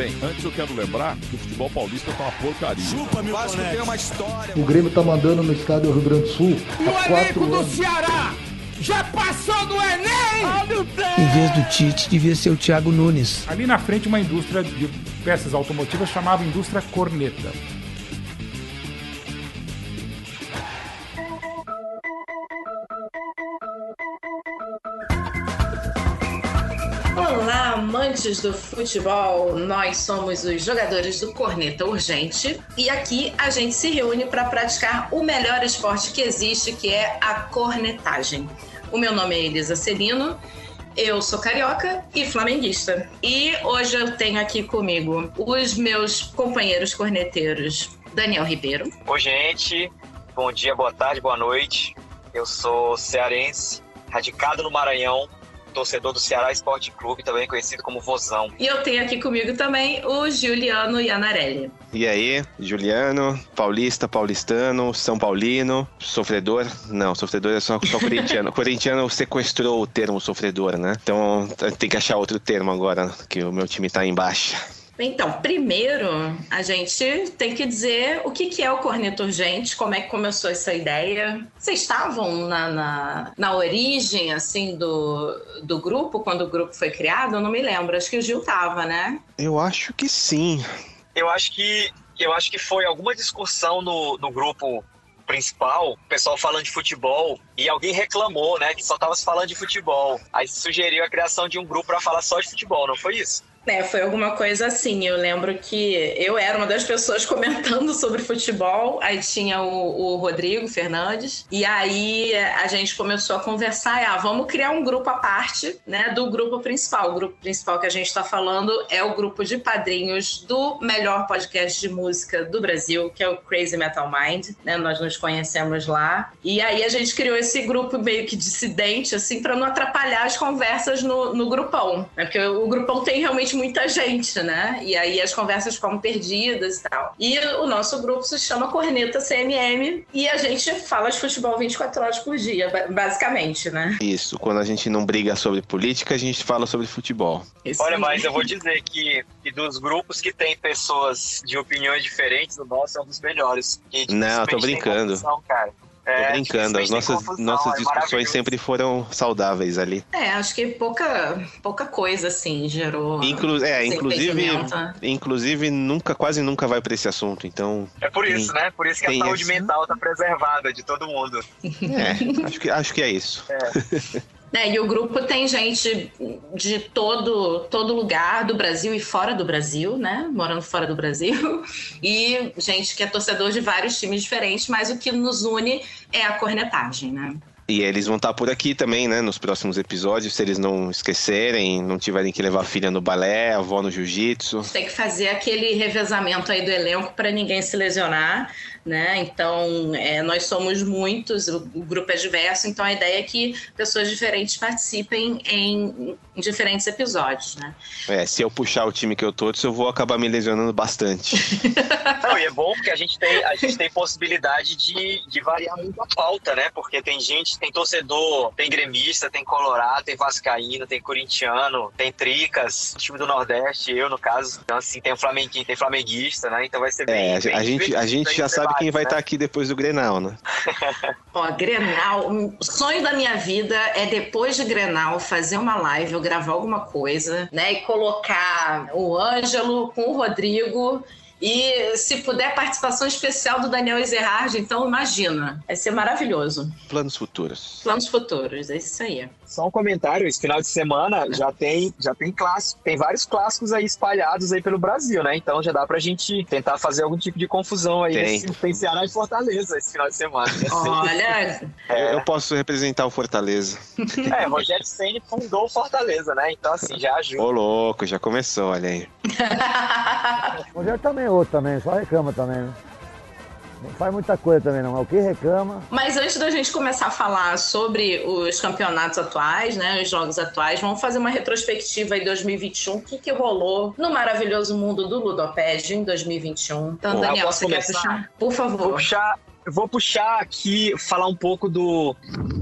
Bem, antes eu quero lembrar que o futebol paulista tá uma porcaria. Chupa, meu Vasco tem uma história. O Grêmio tá mandando no estádio Rio Grande do Sul. E o elenco do Ceará já passou do Enem! Em vez do Tite, devia ser o Thiago Nunes. Ali na frente, uma indústria de peças automotivas chamava Indústria Corneta. Amantes do futebol! Nós somos os jogadores do Corneta Urgente e aqui a gente se reúne para praticar o melhor esporte que existe, que é a cornetagem. O meu nome é Elisa Celino, eu sou carioca e flamenguista. E hoje eu tenho aqui comigo os meus companheiros corneteiros, Daniel Ribeiro. Oi, gente. Bom dia, boa tarde, boa noite. Eu sou cearense, radicado no Maranhão, torcedor do Ceará Esporte Clube, também conhecido como Vozão. E eu tenho aqui comigo também o Juliano Ianarelli. E aí, Juliano, paulista, paulistano, São Paulino, sofredor? Não, sofredor é só, só corintiano. corintiano sequestrou o termo sofredor, né? Então tem que achar outro termo agora, que o meu time tá em baixa. Então, primeiro, a gente tem que dizer o que, que é o corneto urgente, como é que começou essa ideia. Vocês estavam na, na, na, origem, assim, do, do grupo, quando o grupo foi criado? Eu não me lembro, acho que o Gil tava, né? Eu acho que sim. Eu acho que, eu acho que foi alguma discussão no, no grupo principal, o pessoal falando de futebol, e alguém reclamou, né, que só tava se falando de futebol. Aí sugeriu a criação de um grupo para falar só de futebol, não foi isso? É, foi alguma coisa assim. Eu lembro que eu era uma das pessoas comentando sobre futebol, aí tinha o, o Rodrigo Fernandes, e aí a gente começou a conversar, ah, vamos criar um grupo à parte, né, do grupo principal. O grupo principal que a gente está falando é o grupo de padrinhos do melhor podcast de música do Brasil, que é o Crazy Metal Mind, né, nós nos conhecemos lá, e aí a gente criou esse grupo meio que dissidente, assim, para não atrapalhar as conversas no, no grupão, né, porque o grupão tem realmente muita gente, né? E aí as conversas ficam perdidas e tal. E o nosso grupo se chama Corneta CMM e a gente fala de futebol 24 horas por dia, basicamente, né? Isso. Quando a gente não briga sobre política, a gente fala sobre futebol. Isso Olha, mas eu vou dizer que, que, dos grupos que tem pessoas de opiniões diferentes, o nosso é um dos melhores. Não, tô brincando. Cara. É, Tô brincando, as nossas, confusão, nossas é discussões sempre foram saudáveis ali. É, acho que pouca, pouca coisa, assim, gerou. Inclu é, inclusive, inclusive, nunca, quase nunca vai para esse assunto, então. É por isso, tem, né? Por isso que a saúde esse... mental tá preservada de todo mundo. É, acho que, acho que é isso. É. É, e o grupo tem gente de todo, todo lugar do Brasil e fora do Brasil, né? Morando fora do Brasil. E gente que é torcedor de vários times diferentes, mas o que nos une é a cornetagem, né? E eles vão estar por aqui também, né? Nos próximos episódios, se eles não esquecerem, não tiverem que levar a filha no balé, a avó no jiu-jitsu. Tem que fazer aquele revezamento aí do elenco para ninguém se lesionar né? Então, é, nós somos muitos, o, o, grupo é diverso, então a ideia é que pessoas diferentes participem em, em, diferentes episódios, né? É, se eu puxar o time que eu tô, eu vou acabar me lesionando bastante. Não, e é bom porque a gente tem, a gente tem possibilidade de, de variar muito a pauta, né? Porque tem gente, tem torcedor, tem gremista, tem colorado, tem vascaíno, tem corintiano, tem tricas, time do Nordeste, eu no caso. Então, assim, tem um flamenguinho, tem flamenguista, né? Então vai ser bem... É, bem a, gente, a gente já sabe sabe quem vai estar tá aqui depois do Grenal, né? Ó, Grenal, o sonho da minha vida é depois de Grenal fazer uma live, eu gravar alguma coisa, né? E colocar o Ângelo com o Rodrigo e se puder, participação especial do Daniel Ezerhard, então imagina. Vai ser maravilhoso. Planos futuros. Planos futuros, é isso aí. Só um comentário, esse final de semana já tem, já tem clássico, tem vários clássicos aí espalhados aí pelo Brasil, né? Então já dá pra gente tentar fazer algum tipo de confusão aí. Tem, nesse, tem Ceará e Fortaleza esse final de semana. Olha... É... Eu posso representar o Fortaleza. É, Rogério Senna fundou o Fortaleza, né? Então assim, já ajuda. Ô louco, já começou, olha aí. Rogério também é outro também, só reclama também, né? Não faz muita coisa também, não. É o que reclama. Mas antes da gente começar a falar sobre os campeonatos atuais, né? Os jogos atuais, vamos fazer uma retrospectiva em 2021. O que, que rolou no maravilhoso mundo do Ludopédio em 2021? Então, Bom, Daniel, você começar? quer puxar? Por favor. Vou puxar, eu vou puxar aqui, falar um pouco do,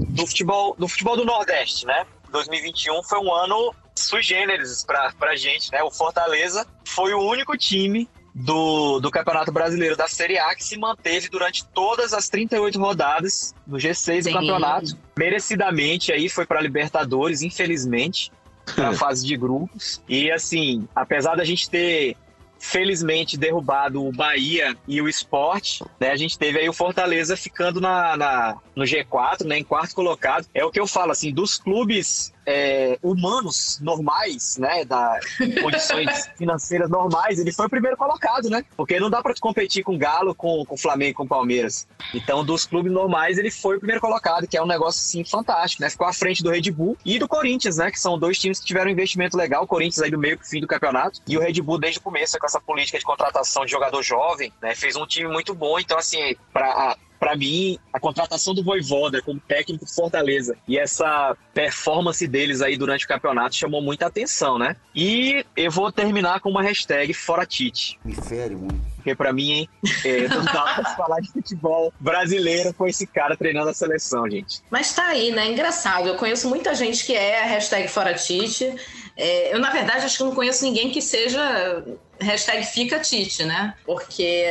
do, futebol, do futebol do Nordeste, né? 2021 foi um ano sui generis pra, pra gente, né? O Fortaleza foi o único time do, do Campeonato Brasileiro da Série A que se manteve durante todas as 38 rodadas no G6 Sim. do campeonato. Merecidamente aí foi para Libertadores, infelizmente, na fase de grupos. E assim, apesar da gente ter felizmente derrubado o Bahia e o Sport, né? A gente teve aí o Fortaleza ficando na, na- no G4, né? Em quarto colocado. É o que eu falo, assim, dos clubes é, humanos normais, né? Da condições financeiras normais, ele foi o primeiro colocado, né? Porque não dá para competir com Galo, com, com Flamengo, com Palmeiras. Então, dos clubes normais, ele foi o primeiro colocado, que é um negócio, assim, fantástico, né? Ficou à frente do Red Bull e do Corinthians, né? Que são dois times que tiveram um investimento legal. O Corinthians aí do meio pro fim do campeonato e o Red Bull desde o começo, com essa política de contratação de jogador jovem, né? Fez um time muito bom. Então, assim, para Pra mim, a contratação do Voivoda como técnico do Fortaleza e essa performance deles aí durante o campeonato chamou muita atenção, né? E eu vou terminar com uma hashtag Fora Tite. Me fere muito. Porque pra mim, hein, é, não dá pra falar de futebol brasileiro com esse cara treinando a seleção, gente. Mas tá aí, né? Engraçado. Eu conheço muita gente que é hashtag fora Tite. É, eu, na verdade, acho que não conheço ninguém que seja hashtag fica Tite, né? Porque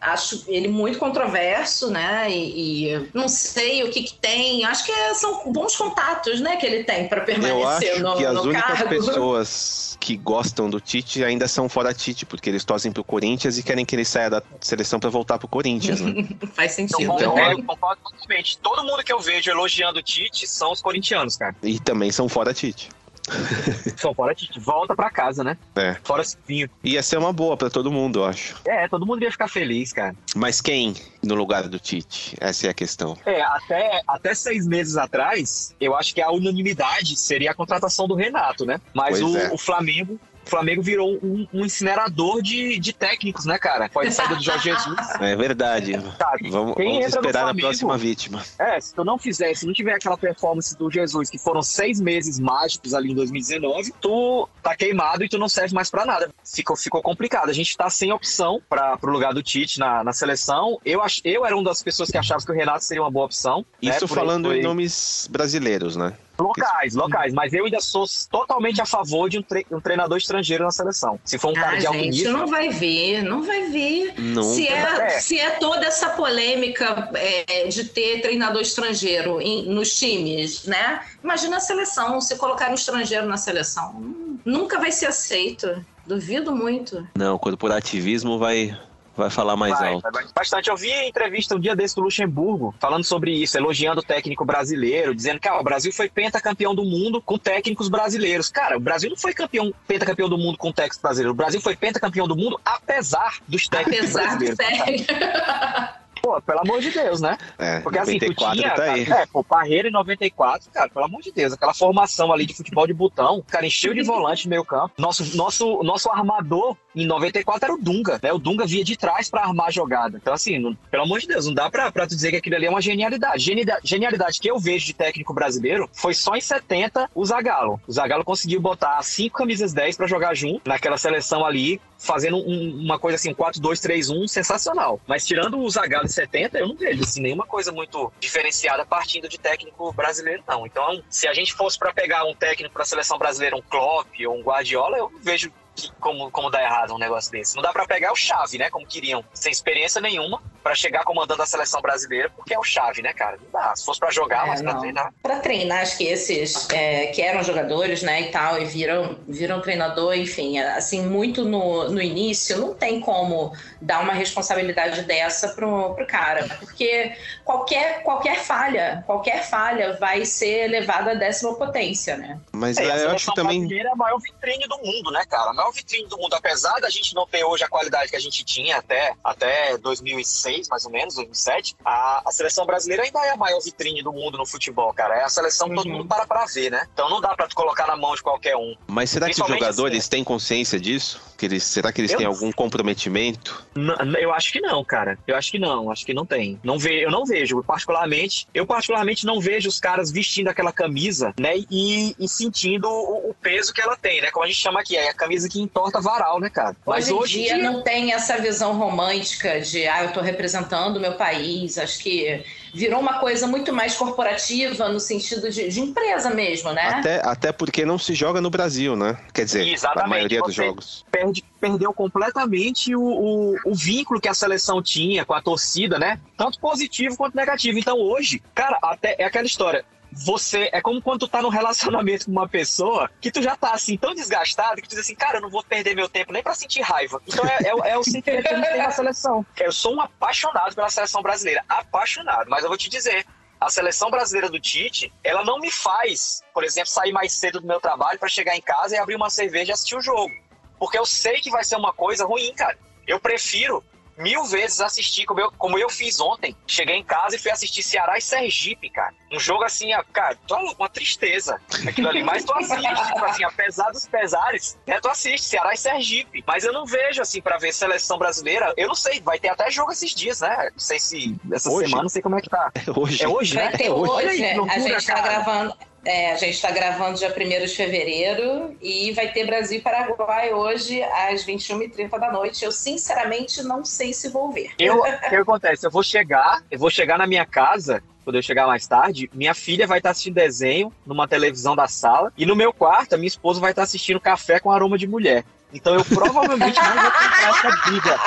acho ele muito controverso, né? E, e não sei o que, que tem. Acho que são bons contatos, né? Que ele tem para Eu permanecer acho no, que as no únicas cargo. pessoas que gostam do Tite ainda são fora Tite, porque eles torcem pro Corinthians e querem que ele saia da seleção pra voltar pro Corinthians, né? Faz sentido. Eu Então, concordo, concordo totalmente. Todo mundo que eu vejo elogiando o Tite são os corintianos, cara. E também são fora Tite. São fora Tite. Volta pra casa, né? É. Fora Silvinho. Ia ser uma boa pra todo mundo, eu acho. É, todo mundo ia ficar feliz, cara. Mas quem no lugar do Tite? Essa é a questão. É, até, até seis meses atrás, eu acho que a unanimidade seria a contratação do Renato, né? Mas o, é. o Flamengo. O Flamengo virou um, um incinerador de, de técnicos, né, cara? Pode sair do Jorge Jesus. É verdade. Tá, Vamos, quem vamos no esperar a próxima vítima. É, se tu não fizer, se não tiver aquela performance do Jesus, que foram seis meses mágicos ali em 2019, tu tá queimado e tu não serve mais pra nada. Ficou, ficou complicado. A gente tá sem opção para pro lugar do Tite na, na seleção. Eu, ach, eu era uma das pessoas que achava que o Renato seria uma boa opção. né, Isso por- falando em nomes brasileiros, né? Locais, locais, mas eu ainda sou totalmente a favor de um, tre- um treinador estrangeiro na seleção. Se for um cara Ah, de alto gente, nível. não vai vir, não vai vir. Não. Se é, É. se é toda essa polêmica é, de ter treinador estrangeiro em- nos times, né? Imagina a seleção, se colocar um estrangeiro na seleção. Hum, Nunca vai ser aceito. Duvido muito. Não, o corporativismo vai, vai falar mais Vai, alto. vai bastante. Eu vi a entrevista um dia desse do Luxemburgo, falando sobre isso, elogiando o técnico brasileiro, dizendo que ah, o Brasil foi pentacampeão do mundo com técnicos brasileiros. Cara, o Brasil não foi campeão, pentacampeão do mundo com técnicos brasileiros. O Brasil foi pentacampeão do mundo apesar dos técnicos Apesar do brasileiros. técnico. Pô, pelo amor de Deus, né? É, Porque assim, tu 94 tinha, tá cara, é, pô, Parreira em 94, cara, pelo amor de Deus, aquela formação ali de futebol de botão, cara, encheu de volante no meio campo. Nosso, nosso, nosso armador em 94 era o Dunga, né? O Dunga via de trás pra armar a jogada. Então, assim, não- pelo amor de Deus, não dá pra, pra tu dizer que aquilo ali é uma genialidade. Genialidade, genialidade que eu vejo de técnico brasileiro foi só em 70 o Zagallo. O Zagallo conseguiu botar cinco camisas 10 pra jogar junto naquela seleção ali, fazendo um- uma coisa assim, 4-2-3-1, sensacional. Mas tirando o Zagallo 70, eu não vejo assim, nenhuma coisa muito diferenciada partindo de técnico brasileiro, não. Então, se a gente fosse pra pegar um técnico pra seleção brasileira, um Klopp ou um Guardiola, eu vejo que- como, como dá errado um negócio desse. Não dá pra pegar o Chave, né? Como queriam, sem experiência nenhuma, pra chegar comandando a seleção brasileira, porque é o Chave, né, cara? Não dá. Se fosse pra jogar, É, mas pra não. treinar. Para treinar, acho que esses é, que eram jogadores, né, e tal, e viram, viram treinador, enfim, assim, muito no, no início, não tem como dar uma responsabilidade dessa pro, pro cara, porque qualquer, qualquer falha, qualquer falha vai ser levada à décima potência, né? Mas É, a é, eu acho que também. brasileira é a maior vitrine do mundo, né, cara? A maior vitrine do mundo. Apesar da gente não ter hoje a qualidade que a gente tinha até, até 2006, mais ou menos, 2007, a, a seleção brasileira ainda é a maior vitrine do mundo no futebol, cara. É a seleção que todo Uhum. mundo para pra ver, né? Então não dá pra tu colocar na mão de qualquer um. Mas será que os jogadores assim, têm consciência disso? Que eles, será que eles Eu têm não algum comprometimento? N- eu acho que não, cara. Eu acho que não. Acho que não tem. Não ve, eu não vejo. Particularmente, eu particularmente não vejo os caras vestindo aquela camisa, né? E, e sentindo o, o peso que ela tem, né? Como a gente chama aqui, é a camisa que entorta varal, né, cara? Mas hoje em hoje, dia não tem essa visão romântica de, ah, eu tô representando o meu país, acho que virou uma coisa muito mais corporativa no sentido de, de empresa mesmo, né? Até, até porque não se joga no Brasil, né? Quer dizer, Exatamente, a maioria dos jogos. Perde, perdeu completamente o, o, o vínculo que a seleção tinha com a torcida, né? Tanto positivo quanto negativo. Então hoje, cara, até é aquela história você é como quando tu tá num relacionamento com uma pessoa que tu já tá assim tão desgastado que tu diz assim, cara, eu não vou perder meu tempo nem pra sentir raiva. Então é, é, é o sentimento que a gente tem na seleção. Eu sou um apaixonado pela seleção brasileira, apaixonado, mas eu vou te dizer, a seleção brasileira do Tite, ela não me faz, por exemplo, sair mais cedo do meu trabalho para chegar em casa e abrir uma cerveja e assistir o jogo. Porque eu sei que vai ser uma coisa ruim, cara. Eu prefiro mil vezes assistir, como eu, como eu fiz ontem. Cheguei em casa e fui assistir Ceará e Sergipe, cara. Um jogo assim, cara, tô uma tristeza aquilo ali. Mas tu assiste, tipo assim, apesar dos pesares, né, tu assiste Ceará e Sergipe. Mas eu não vejo, assim, pra ver seleção brasileira. Eu não sei, vai ter até jogo esses dias, né? Não sei se essa Hoje? semana, não sei como é que tá. Hoje. É hoje, Vai né? ter É hoje, Olha aí, a loucura, gente tá cara. gravando. É, a gente está gravando dia 1 de fevereiro e vai ter Brasil e Paraguai hoje às 21h30 da noite. Eu, sinceramente, não sei se vou ver. Eu, o que acontece? Eu vou chegar, eu vou chegar na minha casa, quando eu chegar mais tarde, minha filha vai estar assistindo desenho numa televisão da sala, e no meu quarto, a minha esposa vai estar assistindo café com aroma de mulher. Então eu provavelmente não vou comprar essa briga.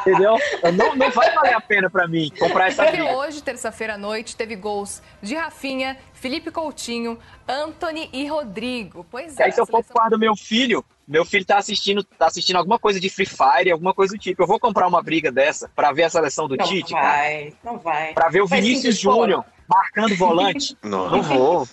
Entendeu? Não, não vai valer a pena pra mim comprar essa briga. hoje, terça-feira à noite, teve gols de Rafinha, Felipe Coutinho, Anthony e Rodrigo. Pois E é. aí, se eu for pro quarto do meu filho, meu filho tá assistindo, tá assistindo alguma coisa de Free Fire, alguma coisa do tipo. Eu vou comprar uma briga dessa pra ver a seleção do Não Tite, cara. vai, não vai. Pra ver o Vinícius. Júnior marcando volante. Não. Não vou.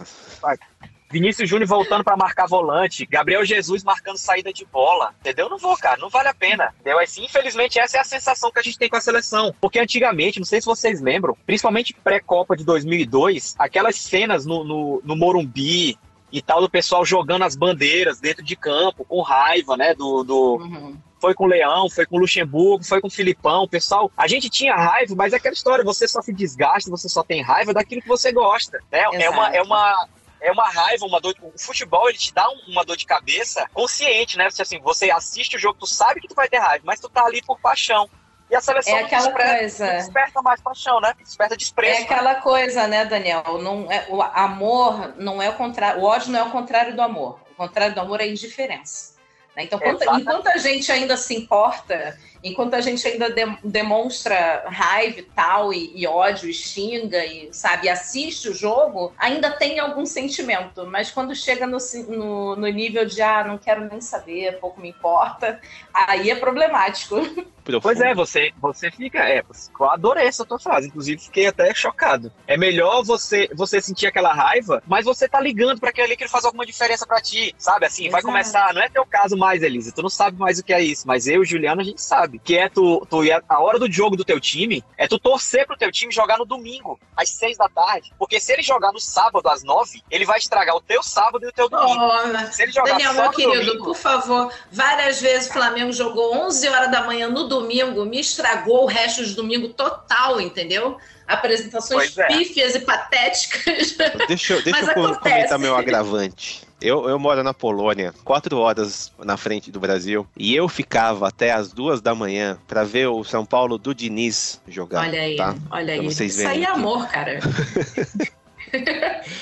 Vinícius Júnior voltando pra marcar volante, Gabriel Jesus marcando saída de bola, entendeu? Não vou, cara, não vale a pena. Entendeu? Assim, infelizmente, essa é a sensação que a gente tem com a seleção. Porque antigamente, não sei se vocês lembram, principalmente pré-Copa de 2002, aquelas cenas no, no, no Morumbi e tal, do pessoal jogando as bandeiras dentro de campo, com raiva, né, do, do, Uhum. foi com o Leão, foi com o Luxemburgo, foi com o Filipão, pessoal. A gente tinha raiva, mas é aquela história, você só se desgasta, você só tem raiva daquilo que você gosta. Né? É uma, é uma é uma raiva, uma dor. O futebol ele te dá um- uma dor de cabeça consciente, né? Você, assim, você assiste o jogo, tu sabe que tu vai ter raiva, mas tu tá ali por paixão. E a seleção É aquela desperta, coisa. desperta mais paixão, né? Desperta desprezo. É aquela coisa, né, Daniel? Não é, o amor não é o contrário. O ódio não é o contrário do amor. O contrário do amor é a indiferença. né? Então, Exatamente. enquanto a gente ainda se importa, enquanto a gente ainda de- demonstra raiva e tal, e, e ódio, e xinga, e sabe, assiste o jogo, ainda tem algum sentimento. Mas quando chega no, no, no nível de ah, não quero nem saber, pouco me importa, aí é problemático. Pois é, você, você fica. É, eu adorei essa tua frase, inclusive fiquei até chocado. É melhor você você sentir aquela raiva, mas você tá ligando pra aquele ali que ele faz alguma diferença pra ti, sabe? Assim, vai Exato. começar. Não é teu caso mais, Elisa. Tu não sabe mais o que é isso, mas eu e Juliana a gente sabe. Que é tu, tu ir a- hora do jogo do teu time, é tu torcer pro teu time jogar no domingo, às seis da tarde. Porque se ele jogar no sábado às nove, ele vai estragar o teu sábado e o teu domingo. Oh, Se ele jogar Daniel, meu querido, domingo, por favor, várias vezes o Flamengo jogou 11 horas da manhã no domingo, me estragou o resto de domingo total, entendeu? Apresentações é. pífias e patéticas. Deixa, eu- deixa Mas eu co- acontece. comentar meu agravante. Eu, eu moro na Polônia, quatro horas na frente do Brasil, e eu ficava até as duas da manhã pra ver o São Paulo do Diniz jogar. Olha aí, tá? olha Pra aí. vocês Isso verem aí é amor, cara.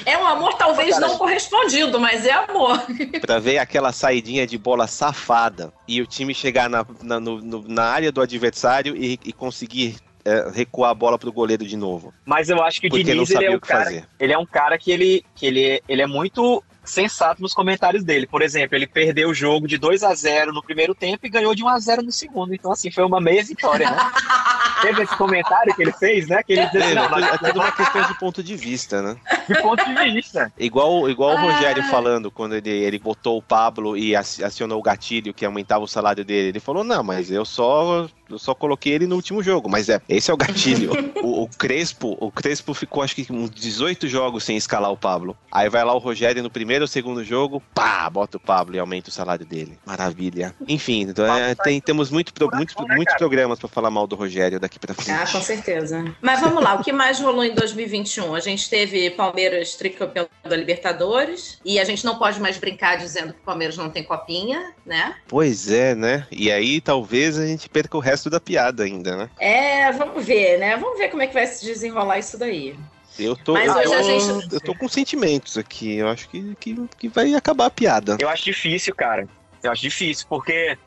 é um amor talvez Cara, não correspondido, mas é amor. Pra ver aquela saidinha de bola safada e o time chegar na, na, no- na área do adversário e, e conseguir é, recuar a bola pro goleiro de novo. Mas eu acho que o Porque Diniz ele sabia é o um que cara, fazer. ele é um cara que ele que ele, ele é muito sensato nos comentários dele. Por exemplo, ele perdeu o jogo de 2 a 0 no primeiro tempo e ganhou de 1 a 0 no segundo. Então assim, foi uma meia vitória, né? Teve esse comentário que ele fez, né? Que ele disse, É, não, é tudo- é uma questão de ponto de vista, né? de ponto de vista. Igual, igual o Ah. Rogério falando, quando ele, ele botou o Pablo e ac- acionou o gatilho que aumentava o salário dele. Ele falou, não, mas eu só, eu só coloquei ele no último jogo. Mas é, esse é o gatilho. o, o Crespo, o Crespo ficou acho que uns 18 jogos sem escalar o Pablo. Aí vai lá o Rogério no primeiro ou segundo jogo, pá, bota o Pablo e aumenta o salário dele. Maravilha. Enfim, então, é, tem, temos muito, pro- né, muitos cara? programas pra falar mal do Rogério daqui pra frente. Ah, com certeza. Mas vamos lá, o que mais rolou em 2021? A gente teve Palmeiras tricampeão da Libertadores e a gente não pode mais brincar dizendo que o Palmeiras não tem copinha, né? Pois é, né? E aí talvez a gente perca o resto da piada ainda, né? É, vamos ver, né? Vamos ver como é que vai se desenrolar isso daí. Eu tô, Mas eu, hoje a tô- gente- eu tô com sentimentos aqui. Eu acho que, que, que vai acabar a piada. Eu acho difícil, cara. Eu acho difícil, porque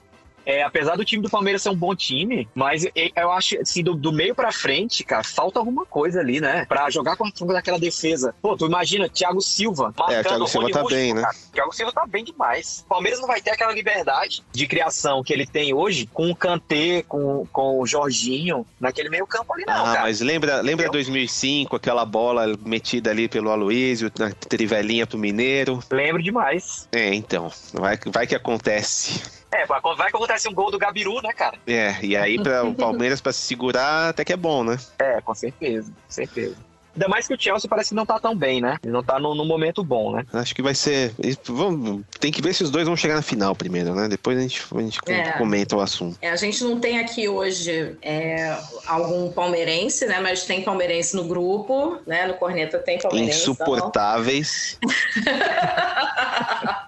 é, apesar do time do Palmeiras ser um bom time, mas eu acho, assim, do, do meio pra frente, cara, falta alguma coisa ali, né? Pra jogar com aquela defesa. Pô, tu imagina, Thiago Silva. É, o Thiago Silva tá Rústico, bem, né? cara. Thiago Silva tá bem demais. O Palmeiras não vai ter aquela liberdade de criação que ele tem hoje com o Kanté, com, com o Jorginho, naquele meio campo ali, não, Ah, cara. mas lembra, lembra 2005, aquela bola metida ali pelo Aloysio, na trivelinha pro Mineiro? Lembro demais. É, então, vai, vai que acontece. É, vai que acontece um gol do Gabiru, né, cara? É, e aí para o Palmeiras para se segurar até que é bom, né? É, com certeza, com certeza. Ainda mais que o Chelsea parece que não tá tão bem, né? Ele não tá num num momento bom, né? Acho que vai ser. Vamos, tem que ver se os dois vão chegar na final primeiro, né? Depois a gente, a gente É. comenta o assunto. É, a gente não tem aqui hoje é, algum palmeirense, né? Mas tem palmeirense no grupo, né? No Corneta tem palmeirense. então- Insuportáveis.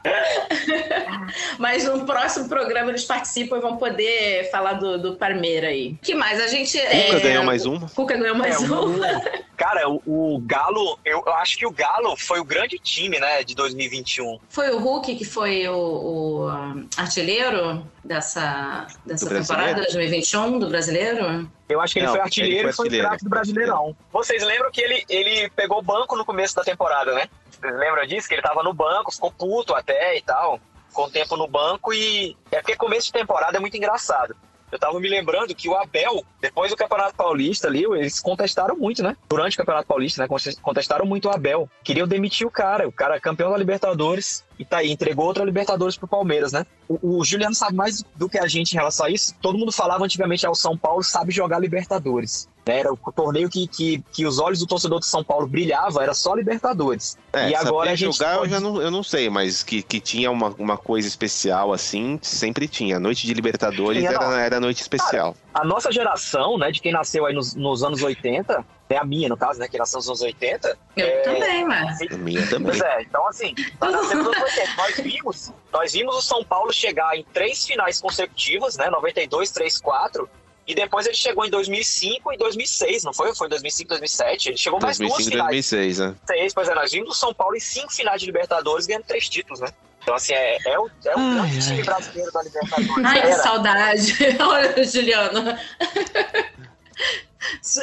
Mas no próximo programa eles participam e vão poder falar do, do Parmeira aí. que mais? A gente. Cuca é, ganhou mais uma. Cuca ganhou mais É, o- uma. Cara, o, o Galo, eu, eu acho que o Galo foi o grande time, né, de 2021. Foi o Hulk que foi o, o, artilheiro dessa, dessa Do temporada brasileiro? 2021 do brasileiro? Eu acho que ele Não, foi ele artilheiro foi e foi craque do Brasileirão. Vocês lembram que ele, ele pegou banco no começo da temporada, né? Vocês lembram disso? Que ele tava no banco, ficou puto até e tal. Ficou um tempo no banco e... É porque começo de temporada é muito engraçado. Eu tava me lembrando que o Abel, depois do Campeonato Paulista ali, eles contestaram muito, né? Durante o Campeonato Paulista, né? Contestaram muito o Abel. Queriam demitir o cara. O cara campeão da Libertadores e tá aí, entregou outra Libertadores pro Palmeiras, né? O, o Juliano sabe mais do que a gente em relação a isso. Todo mundo falava antigamente, ah, o São Paulo sabe jogar Libertadores. né? Era o torneio que, que, que os olhos do torcedor de São Paulo brilhava, era só Libertadores. É, e agora a gente jogar pode- eu já não, eu não sei, mas que, que tinha uma, uma coisa especial assim, sempre tinha. A noite de Libertadores Tinha, não. era, era noite especial. a nossa geração, né, de quem nasceu aí nos, nos anos 80, né, a minha, no caso, né, que nasceu nos anos 80. Eu é, também, mas. A minha também. Pois é, então assim, nós nascemos nos anos 80. Nós vimos, nós vimos o São Paulo chegar em três finais consecutivas, né, 92, 3, 4, e depois ele chegou em 2005 e 2006, não foi? Foi em 2005, 2007? Ele chegou mais duas 2005 finais. 2006, né? Seis, pois é, nós vimos o São Paulo em cinco finais de Libertadores ganhando três títulos, né? Então, assim, é, é o, é o grande time brasileiro da Libertadores. Ai, que saudade. Olha, Juliano.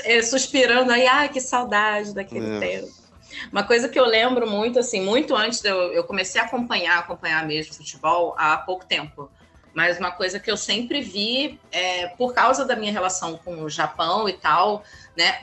É, Suspirando aí, ai, que saudade daquele É. tempo. Uma coisa que eu lembro muito, assim, muito antes de eu, eu comecei a acompanhar, acompanhar mesmo futebol há pouco tempo. Mas uma coisa que eu sempre vi, é, por causa da minha relação com o Japão e tal, né?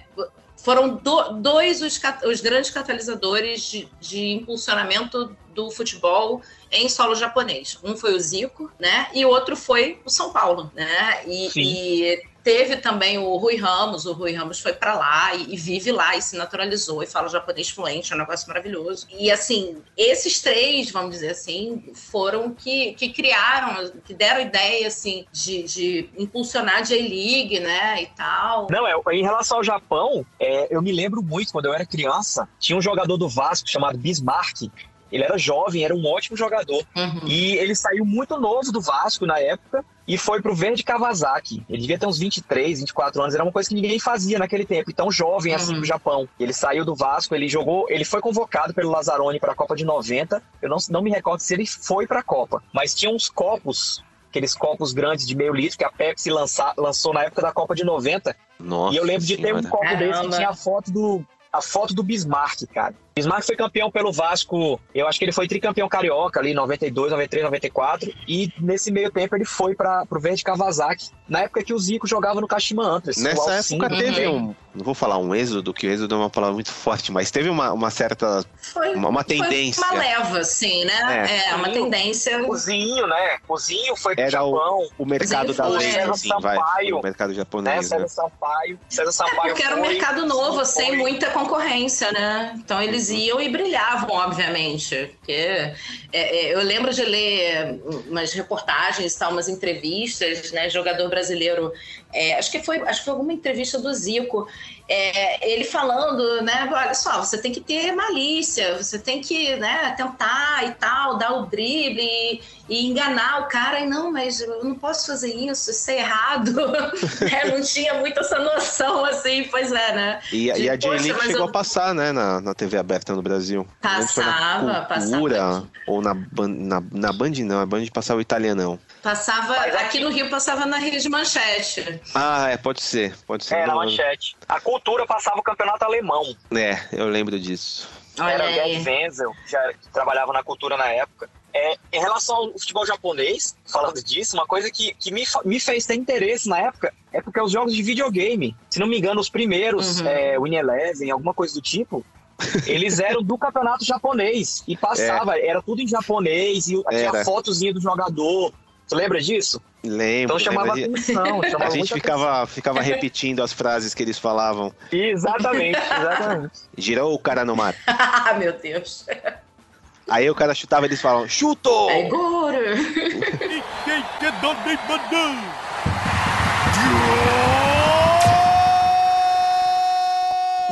Foram do- dois os, os grandes catalisadores de, de impulsionamento do futebol em solo japonês. Um foi o Zico, né? E o outro foi o São Paulo, né? E, Sim. e teve também o Rui Ramos. O Rui Ramos foi para lá e, e vive lá e se naturalizou e fala japonês fluente, é um negócio maravilhoso. E assim, esses três, vamos dizer assim, foram que, que criaram, que deram ideia assim de, de impulsionar a J-League, né? E tal. Não, é, em relação ao Japão, é, eu me lembro muito, quando eu era criança, tinha um jogador do Vasco chamado Bismarck. Ele era jovem, era um ótimo jogador. Uhum. E ele saiu muito novo do Vasco na época e foi pro Verde Kawasaki. Ele devia ter uns 23, 24 anos, era uma coisa que ninguém fazia naquele tempo, e tão jovem assim Uhum. pro Japão. Ele saiu do Vasco, ele jogou, ele foi convocado pelo Lazzaroni para a Copa de 90. Eu não, não me recordo se ele foi para a Copa, mas tinha uns copos, aqueles copos grandes de meio litro que a Pepsi lança- lançou na época da Copa de 90. Nossa E eu lembro de ter um copo desse que Caramba. tinha a foto do a foto do Bismarck, cara. Bismarck foi campeão pelo Vasco, eu acho que ele foi tricampeão carioca ali, 92, 93, 94, e nesse meio tempo ele foi para pro Verde Kawasaki, na época que o Zico jogava no Kashima Antlers. o Nessa época teve também. um, não vou falar um êxodo, que o êxodo é uma palavra muito forte, mas teve uma, uma certa. Foi, uma, uma tendência. Foi uma leva, assim, né? É, é uma tendência. Cozinho, né? Cozinho foi pro Era Japão. o, o mercado da Cozinho lei, César assim, vai. Sampaio, O mercado Né? japonês. César Né? Sampaio. César É, Sampaio porque era um mercado novo, sem muita concorrência, né? Então eles iam e brilhavam, obviamente. Porque é, é, eu lembro de ler umas reportagens, tal, umas entrevistas, né? Jogador brasileiro. é, acho que foi, acho que foi alguma entrevista do Zico. É, ele falando, né? Olha só, você tem que ter malícia, você tem que, né, tentar e tal, dar o drible e, e enganar o cara. E não, mas eu não posso fazer isso, isso é errado. É, não tinha muito essa noção, assim, pois é, né? E, a- De, e a J-League chegou eu- a passar, né, na, na TV aberta no Brasil. Passava, na Cultura, passava. ou na, na, na Band não, a Band passava o italianão. Passava, aqui no Rio passava na Rede Manchete. Ah, é, pode ser, pode ser. É, na Não- manchete. A cultura passava o campeonato alemão. É, eu lembro disso. Olha Era aí. Gerd Wenzel, já trabalhava na cultura na época. É, em relação ao futebol japonês, falando disso, uma coisa que, que me, me fez ter interesse na época é porque os jogos de videogame, se não me engano, os primeiros, Uhum. é, Win Eleven, alguma coisa do tipo, eles eram do campeonato japonês. E passava, era tudo em japonês, e tinha Era. fotozinha do jogador. Tu lembra disso? Lembro. Então chamava lembro. atenção. Chamava A gente ficava, ficava repetindo as frases que eles falavam. atenção. Exatamente, exatamente. Girou o cara no mar. Ah, meu Deus. Aí o cara chutava e eles falavam, chutou! É Goro.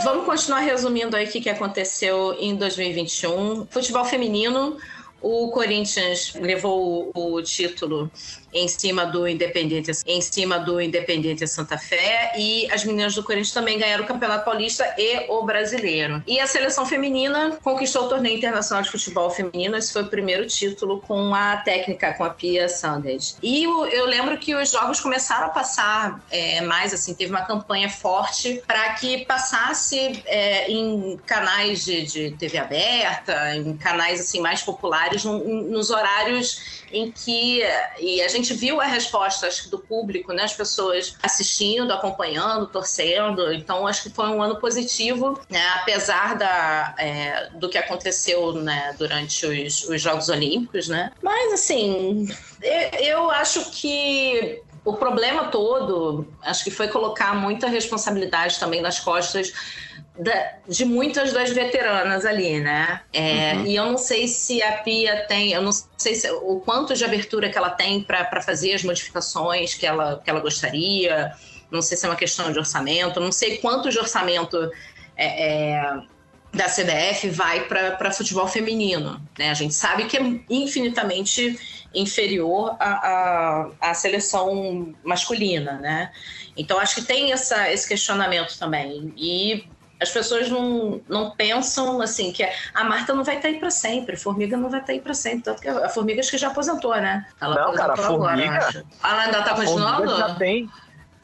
Vamos continuar resumindo aí o que aconteceu em 2021. Futebol feminino, o Corinthians levou o, o título em cima do Independente, em cima do Independente Santa Fé e as meninas do Corinthians também ganharam o Campeonato Paulista e o Brasileiro. E a seleção feminina conquistou o torneio internacional de futebol feminino. Esse foi o primeiro título com a técnica, com a Pia Sanders. E eu lembro que os jogos começaram a passar é, mais assim, teve uma campanha forte para que passasse é, em canais de, de TV aberta, em canais assim mais populares, num- nos horários em que e a gente viu a resposta acho que do público, né, as pessoas assistindo, acompanhando, torcendo. Então acho que foi um ano positivo, né, apesar da, é, do que aconteceu né, durante os, os Jogos Olímpicos, né. Mas assim, eu, eu acho que o problema todo, acho que foi colocar muita responsabilidade também nas costas da- de muitas das veteranas ali, né? É, E eu não sei se a Pia tem, eu não sei se- o quanto de abertura que ela tem para fazer as modificações que ela, que ela gostaria. Não sei se é uma questão de orçamento, não sei quanto de orçamento é, é, da CBF vai para futebol feminino. Né? A gente sabe que é infinitamente inferior à, à, à seleção masculina, né? Então acho que tem essa, esse questionamento também. E as pessoas não, não pensam assim que a Marta não vai estar aí para sempre, a Formiga não vai estar aí para sempre, tanto que a Formiga acho que já aposentou, né? Ela Não, cara, a aposentou agora, Formiga- eu acho. Ela ainda tá A continuando? já tem.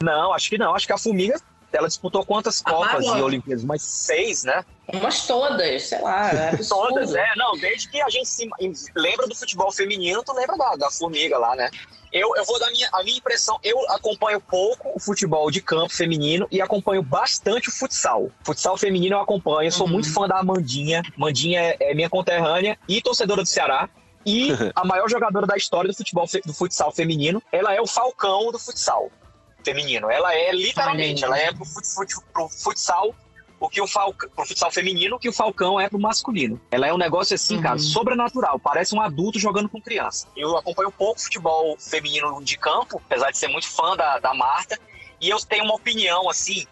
Não, acho que não. Acho que a Formiga, ela disputou quantas Copas Apagou. e Olimpíadas? Umas seis, né? Umas todas, sei lá. É. Todas, é. Não, desde que a gente se lembra do futebol feminino, tu lembra da, da Formiga lá, né? Eu, eu vou dar minha, a minha impressão. Eu acompanho pouco o futebol de campo feminino e acompanho bastante o futsal. Futsal feminino eu acompanho, sou Uhum. muito fã da Amandinha. Mandinha é, é minha conterrânea e torcedora do Ceará. E a maior jogadora da história do futebol do futsal feminino, ela é o Falcão do futsal feminino. Ela é literalmente, ela é pro, fut, pro futsal o que o Falcão, pro futsal feminino, o que o Falcão é pro masculino. Ela é um negócio assim, Uhum. cara, sobrenatural. Parece um adulto jogando com criança. Eu acompanho pouco futebol feminino de campo, apesar de ser muito fã da, da Marta. E eu tenho uma opinião, assim,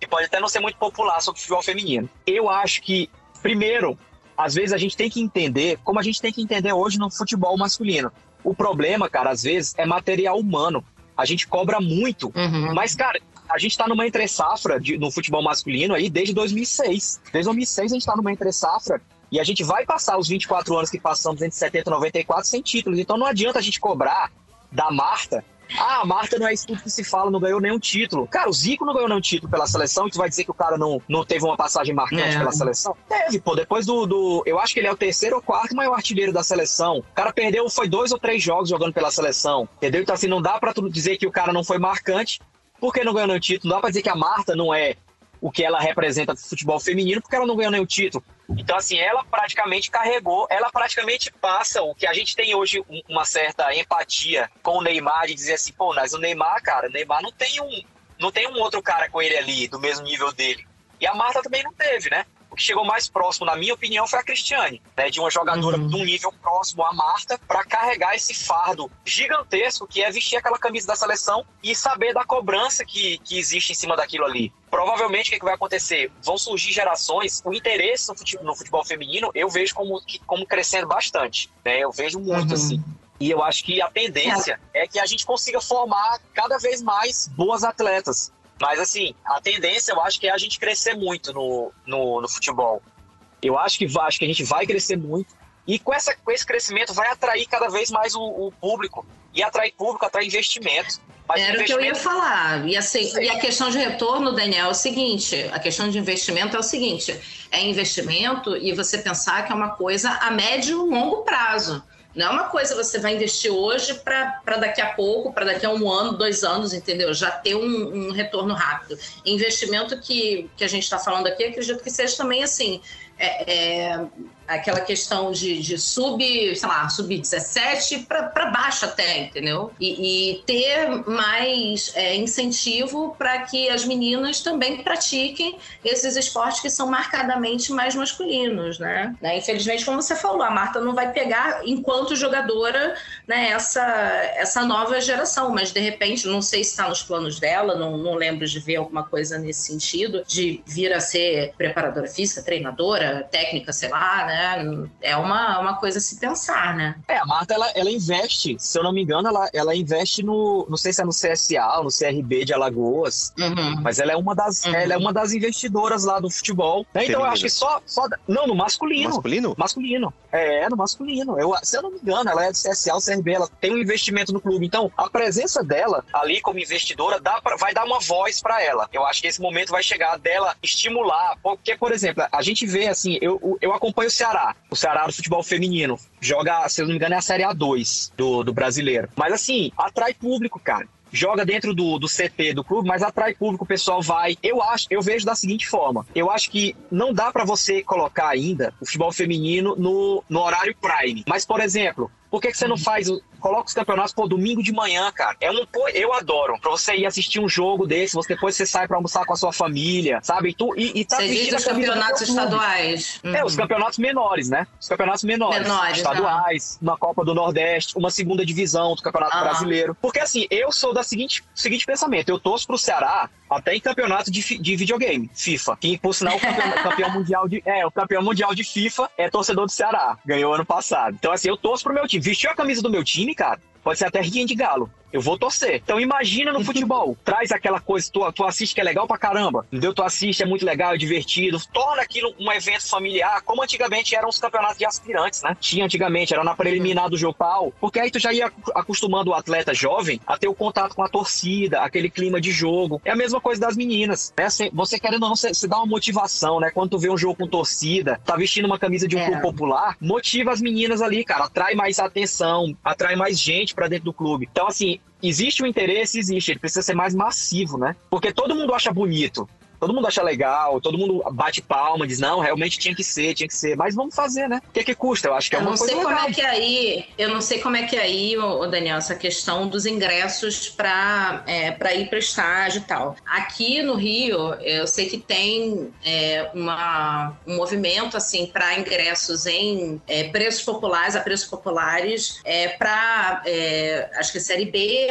que pode até não ser muito popular sobre futebol feminino. Eu acho que, primeiro, às vezes a gente tem que entender, como a gente tem que entender hoje no futebol masculino. O problema, cara, às vezes é material humano. A gente cobra muito Uhum. mas, cara, a gente tá numa entre-safra de- no futebol masculino aí desde 2006. Desde 2006 a gente tá numa entre-safra e a gente vai passar os 24 anos que passamos entre 70 e 94 sem títulos. Então não adianta a gente cobrar da Marta. Ah, a Marta não é isso tudo que se fala, não ganhou nenhum título. Cara, o Zico não ganhou nenhum título pela seleção e tu vai dizer que o cara não, não teve uma passagem marcante É. pela seleção? Teve, pô. Depois do, do. Eu acho que ele é o terceiro ou quarto maior artilheiro da seleção. O cara perdeu, foi dois ou três jogos jogando pela seleção. Entendeu? Então, assim, não dá pra tu dizer que o cara não foi marcante porque não ganhou nenhum título. Não dá pra dizer que a Marta não é o que ela representa do futebol feminino, porque ela não ganhou nenhum título. Então, assim, ela praticamente carregou, ela praticamente passa o que a gente tem hoje uma certa empatia com o Neymar de dizer assim, pô, mas o Neymar, cara, o Neymar não tem um, não tem um outro cara com ele ali, do mesmo nível dele. E a Marta também não teve, né? O que chegou mais próximo, na minha opinião, foi a Cristiane, né? De uma jogadora uhum. de um nível próximo à Marta, para carregar esse fardo gigantesco que é vestir aquela camisa da seleção e saber da cobrança que, que existe em cima daquilo ali. Provavelmente o que, que vai acontecer? Vão surgir gerações, o interesse no futebol, no futebol feminino eu vejo como, como crescendo bastante. Né? Eu vejo muito uhum. assim. E eu acho que a tendência é. é que a gente consiga formar cada vez mais boas atletas. Mas, assim, a tendência eu acho que é a gente crescer muito no, no, no futebol. Eu acho que, acho que a gente vai crescer muito. E com, essa, com esse crescimento vai atrair cada vez mais o, o público. E atrair público, atrair investimento. Mas Era o que eu ia falar. E, assim, e a questão de retorno, Daniel, é o seguinte: a questão de investimento é o seguinte: é investimento e você pensar que é uma coisa a médio e longo prazo. Não é uma coisa que você vai investir hoje para daqui a pouco, para daqui a um ano, dois anos, entendeu? Já ter um, um retorno rápido. Investimento que, que a gente está falando aqui, acredito que seja também assim. É, é, aquela questão de, de sub, sei lá, sub 17 para baixo até, entendeu? E, e ter mais é, incentivo para que as meninas também pratiquem esses esportes que são marcadamente mais masculinos, né? né? Infelizmente, como você falou, a Marta não vai pegar enquanto jogadora né, essa, essa nova geração, mas de repente, não sei se está nos planos dela, não, não lembro de ver alguma coisa nesse sentido, de vir a ser preparadora física, treinadora, técnica, sei lá, né? Né? É uma, uma coisa a se pensar, né? É, a Marta, ela, ela investe, se eu não me engano, ela, ela investe no, não sei se é no CSA ou no CRB de Alagoas, uhum. mas ela é uma das, uhum. ela é uma das investidoras lá do futebol. Né? Então eu acho que só, só, não, no masculino. Masculino? Masculino. É, no masculino. Eu, se eu não me engano, ela é do CSA ou CRB, ela tem um investimento no clube. Então, a presença dela ali como investidora dá pra, vai dar uma voz para ela. Eu acho que esse momento vai chegar dela estimular, porque, por exemplo, a gente vê assim, eu, eu acompanho o Ceará Ceará. O Ceará do futebol feminino. Joga, se eu não me engano, é a Série A2 do, do brasileiro. Mas assim, atrai público, cara joga dentro do, do CT do clube, mas atrai público, o pessoal vai. Eu acho, eu vejo da seguinte forma: eu acho que não dá para você colocar ainda o futebol feminino no, no horário prime. Mas, por exemplo, por que, que você não faz coloca os campeonatos, pô, domingo de manhã, cara. É um, pô, eu adoro. Pra você ir assistir um jogo desse, você, depois você sai pra almoçar com a sua família, sabe? E, tu, e, e tá você diz os campeonatos estaduais. Uhum. É, os campeonatos menores, né? Os campeonatos menores. menores estaduais, não. uma Copa do Nordeste, uma segunda divisão do Campeonato uhum. Brasileiro. Porque assim, eu sou da seguinte, seguinte pensamento, eu torço pro Ceará até em campeonato de, de videogame, FIFA. Que, por sinal, o campeão, campeão, mundial de. É, o campeão mundial de FIFA é torcedor do Ceará. Ganhou ano passado. Então, assim, eu torço pro meu time. Vestiu a camisa do meu time, cara. Pode ser até rinha de galo. Eu vou torcer. Então imagina no futebol. Traz aquela coisa, tu, tu assiste que é legal pra caramba. Entendeu? Tu assiste, é muito legal, é divertido. Torna aquilo um evento familiar, como antigamente eram os campeonatos de aspirantes, né? Tinha antigamente, era na preliminar do Jopal. Porque aí tu já ia acostumando o atleta jovem a ter o contato com a torcida, aquele clima de jogo. É a mesma coisa das meninas. Né? Você querendo ou não, você, você dá uma motivação, né? Quando tu vê um jogo com torcida, tá vestindo uma camisa de um é. clube popular, motiva as meninas ali, cara. Atrai mais atenção, atrai mais gente para dentro do clube. Então, assim, existe o interesse, existe, ele precisa ser mais massivo, né? Porque todo mundo acha bonito todo mundo acha legal, todo mundo bate palma, diz, não, realmente tinha que ser, tinha que ser, mas vamos fazer, né? O que, é que custa? Eu acho que é eu uma coisa sei legal. como é que é aí, eu não sei como é que é aí, o Daniel, essa questão dos ingressos para é, pra ir para estágio e tal. Aqui no Rio, eu sei que tem é, uma, um movimento, assim, para ingressos em é, preços populares, a preços populares, é, para, é, acho que Série B,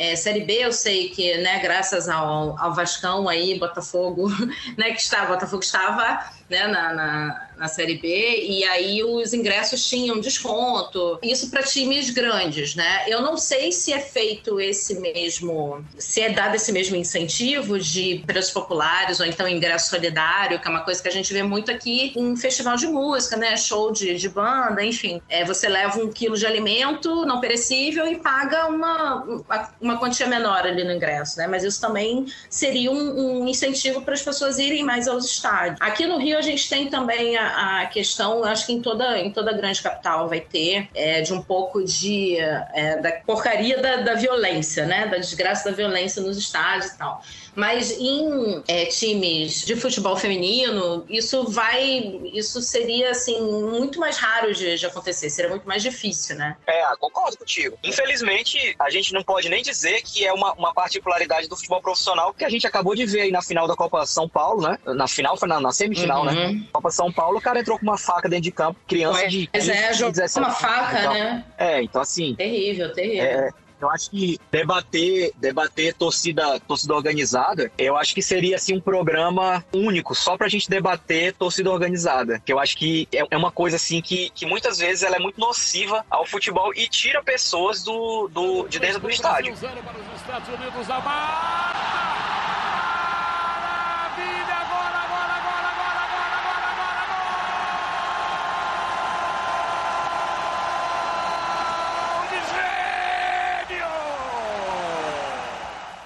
é, Série B, eu sei que, né, graças ao, ao Vascão aí, Botafogo, né, que está, Botafogo estava né, na, na, na, Série B, e aí os ingressos tinham desconto. Isso para times grandes, né? Eu não sei se é feito esse mesmo, se é dado esse mesmo incentivo de preços populares ou então ingresso solidário, que é uma coisa que a gente vê muito aqui em festival de música, né? Show de, de banda, enfim. É, você leva um quilo de alimento não perecível e paga uma, uma quantia menor ali no ingresso, né? Mas isso também seria um, um incentivo para as pessoas irem mais aos estádios. Aqui no Rio a gente tem também a, a questão, acho que em toda, em toda grande capital vai ter, é, de um pouco de é, da porcaria da, da violência, né? Da desgraça da violência nos estádios e tal. Mas em é, times de futebol feminino, isso vai. Isso seria assim, muito mais raro de, de, acontecer, seria muito mais difícil, né? É, concordo contigo. Infelizmente, a gente não pode nem dizer que é uma, uma particularidade do futebol profissional que a gente acabou de ver aí na final da Copa São Paulo, né? Na final, foi na, na semifinal, né? uhum. né? Copa São Paulo, o cara entrou com uma faca dentro de campo, criança Mas de. 15, é, jogou 17, uma faca, então, né? É, então assim. Terrível, terrível. É, eu acho que debater, debater torcida, torcida organizada, eu acho que seria assim um programa único só pra gente debater torcida organizada, que eu acho que é, é uma coisa assim que, que muitas vezes ela é muito nociva ao futebol e tira pessoas do, do de dentro do estádio.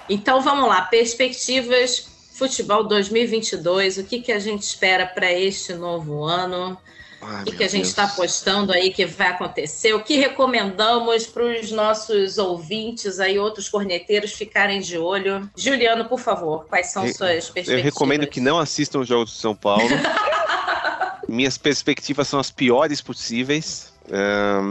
Então vamos lá, perspectivas futebol 2022, o que, que a gente espera para este novo ano? Ai, o que, que a gente está apostando aí que vai acontecer? O que recomendamos para os nossos ouvintes aí, outros corneteiros, ficarem de olho? Juliano, por favor, quais são suas perspectivas? Eu recomendo que não assistam os jogos do São Paulo. Minhas perspectivas são as piores possíveis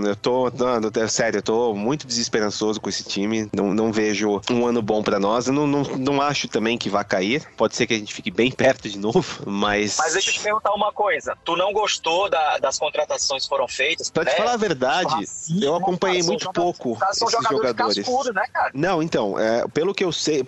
eu tô, não, é sério, eu tô muito desesperançoso com esse time. Não, não vejo um ano bom para nós. Eu não, não, não acho também que vai cair. Pode ser que a gente fique bem perto de novo, mas. Mas deixa eu te perguntar uma coisa. Tu não gostou da, das contratações que foram feitas? Pra né? te falar a verdade, eu acompanhei muito pouco esses jogadores. Cascudo, né, não, então, é, pelo que eu sei,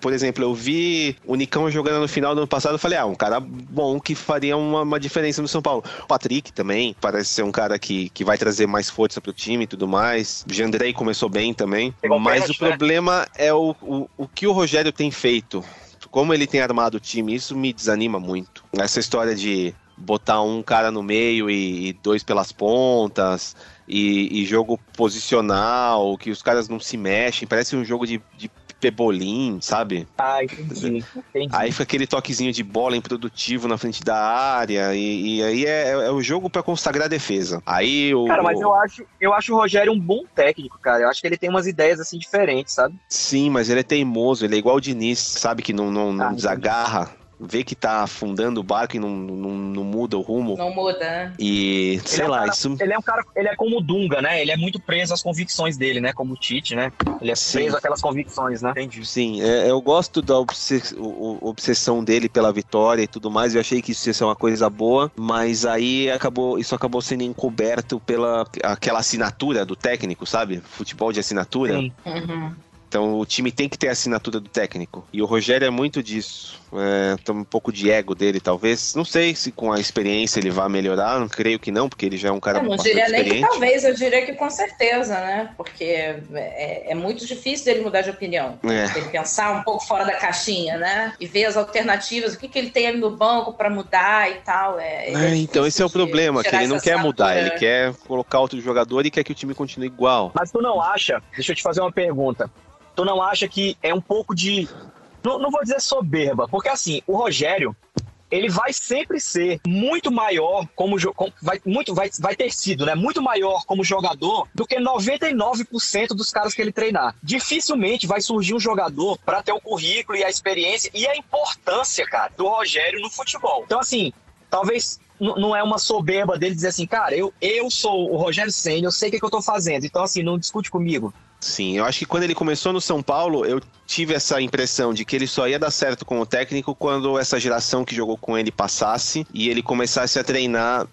por exemplo, eu vi o Nicão jogando no final do ano passado. Eu falei, ah, um cara bom que faria uma, uma diferença no São Paulo. O Patrick também parece ser um cara que, que vai trazer mais força pro time e tudo mais. O Jandrei começou bem também. Mas o né? problema é o, o, o que o Rogério tem feito. Como ele tem armado o time, isso me desanima muito. Essa história de botar um cara no meio e, e dois pelas pontas. E, e, jogo posicional, que os caras não se mexem, parece um jogo de, de pebolim, sabe? Ah, entendi, entendi. Aí fica aquele toquezinho de bola improdutivo na frente da área, e, e aí é, é, o jogo para consagrar a defesa. Aí o. Cara, mas eu acho, eu acho o Rogério um bom técnico, cara. Eu acho que ele tem umas ideias assim diferentes, sabe? Sim, mas ele é teimoso, ele é igual o Diniz, sabe? Que não, não, não ah, desagarra vê que tá afundando o barco e não, não, não muda o rumo. Não muda, né? E, sei é lá, cara, isso... Ele é um cara, ele é como o Dunga, né? Ele é muito preso às convicções dele, né? Como o Tite, né? Ele é Sim. preso àquelas convicções, né? Entendi. Sim, é, eu gosto da obsessão dele pela vitória e tudo mais, eu achei que isso ia ser uma coisa boa, mas aí acabou, isso acabou sendo encoberto pela aquela assinatura do técnico, sabe? Futebol de assinatura. Sim. Uhum. Então o time tem que ter a assinatura do técnico. E o Rogério é muito disso. É, tem um pouco de ego dele, talvez. Não sei se com a experiência ele vai melhorar. Não creio que não, porque ele já é um cara muito experiente. Não diria nem que talvez, eu diria que com certeza, né? Porque é, é muito difícil dele mudar de opinião. É. Ele pensar um pouco fora da caixinha, né? E ver as alternativas, o que, que ele tem ali no banco para mudar e tal. É, é então esse é o problema, que ele não quer mudar, ele quer colocar outro jogador e quer que o time continue igual. Mas tu não acha? Deixa eu te fazer uma pergunta tu não acha que é um pouco de. Não, não vou dizer soberba, porque assim, o Rogério, ele vai sempre ser muito maior como, vai muito vai, vai ter sido, né, muito maior como jogador do que 99% dos caras que ele treinar. Dificilmente vai surgir um jogador para ter o currículo e a experiência e a importância, cara, do Rogério no futebol. Então assim, talvez não é uma soberba dele dizer assim, cara, eu, eu sou o Rogério Senna, eu sei o que, que eu tô fazendo, então assim, não discute comigo. Sim, eu acho que quando ele começou no São Paulo, eu tive essa impressão de que ele só ia dar certo como técnico quando essa geração que jogou com ele passasse e ele começasse a treinar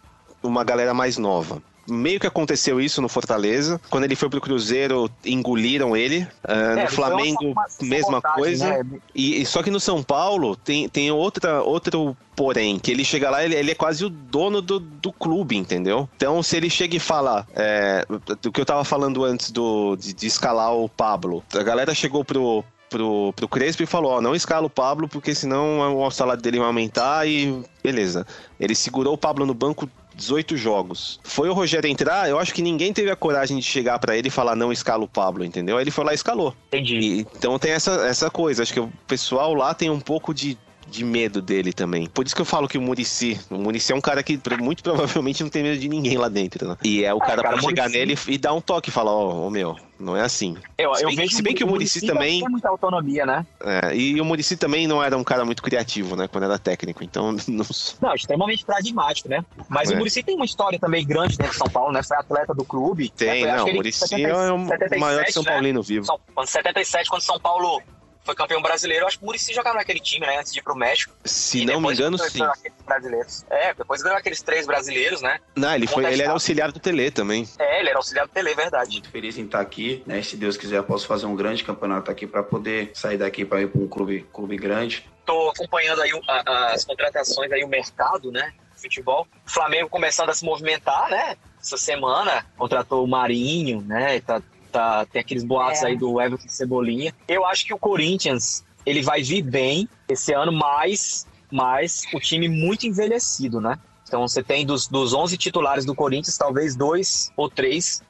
uma galera mais nova meio que aconteceu isso no Fortaleza. Quando ele foi pro Cruzeiro, engoliram ele. Uh, é, no Flamengo, uma, uma mesma coisa. Né? E, e, só que no São Paulo tem, tem outra, outro porém, que ele chega lá, ele, ele é quase o dono do, do clube, entendeu? Então, se ele chega e fala, é, do que eu tava falando antes do, de, de escalar o Pablo, a galera chegou pro, pro, pro Crespo e falou: Ó, não escala o Pablo, porque senão o salário dele vai aumentar e beleza. Ele segurou o Pablo no banco 18 jogos. Foi o Rogério entrar, eu acho que ninguém teve a coragem de chegar para ele e falar não escala o Pablo, entendeu? Aí ele foi lá e escalou. Entendi. E, então tem essa, essa coisa, acho que o pessoal lá tem um pouco de de medo dele também. Por isso que eu falo que o Murici, o Murici é um cara que muito provavelmente não tem medo de ninguém lá dentro, né? E é o cara, cara pra chegar Muricy... nele e dar um toque e falar, ó, oh, meu, não é assim. Eu, se, bem, eu vejo se bem que o Murici também. Tem muita autonomia, né? É, e o Murici também não era um cara muito criativo, né? Quando era técnico, então. Não, não extremamente pragmático, né? Mas é. o Murici tem uma história também grande dentro de São Paulo, né? Foi atleta do clube. Tem, né? não. O Murici é o 77, maior São Paulino né? vivo. Quando 77, quando São Paulo foi campeão brasileiro. Acho que o Murici jogava naquele time, né? Antes de ir pro México. Se não me engano, sim. Brasileiros. É, depois ganhou aqueles três brasileiros, né? Não, ele, foi, ele era auxiliar do Tele também. É, ele era auxiliar do Tele, verdade. Muito feliz em estar aqui, né? Se Deus quiser, eu posso fazer um grande campeonato aqui para poder sair daqui para ir para um clube, clube grande. Tô acompanhando aí as contratações aí, o mercado, né? Futebol. O Flamengo começando a se movimentar, né? Essa semana contratou o Marinho, né? Tá, tá, tem aqueles boatos é. aí do Everton Cebolinha. Eu acho que o Corinthians ele vai vir bem esse ano, mas, mas o time muito envelhecido, né? Então você tem dos, dos 11 titulares do Corinthians, talvez dois ou três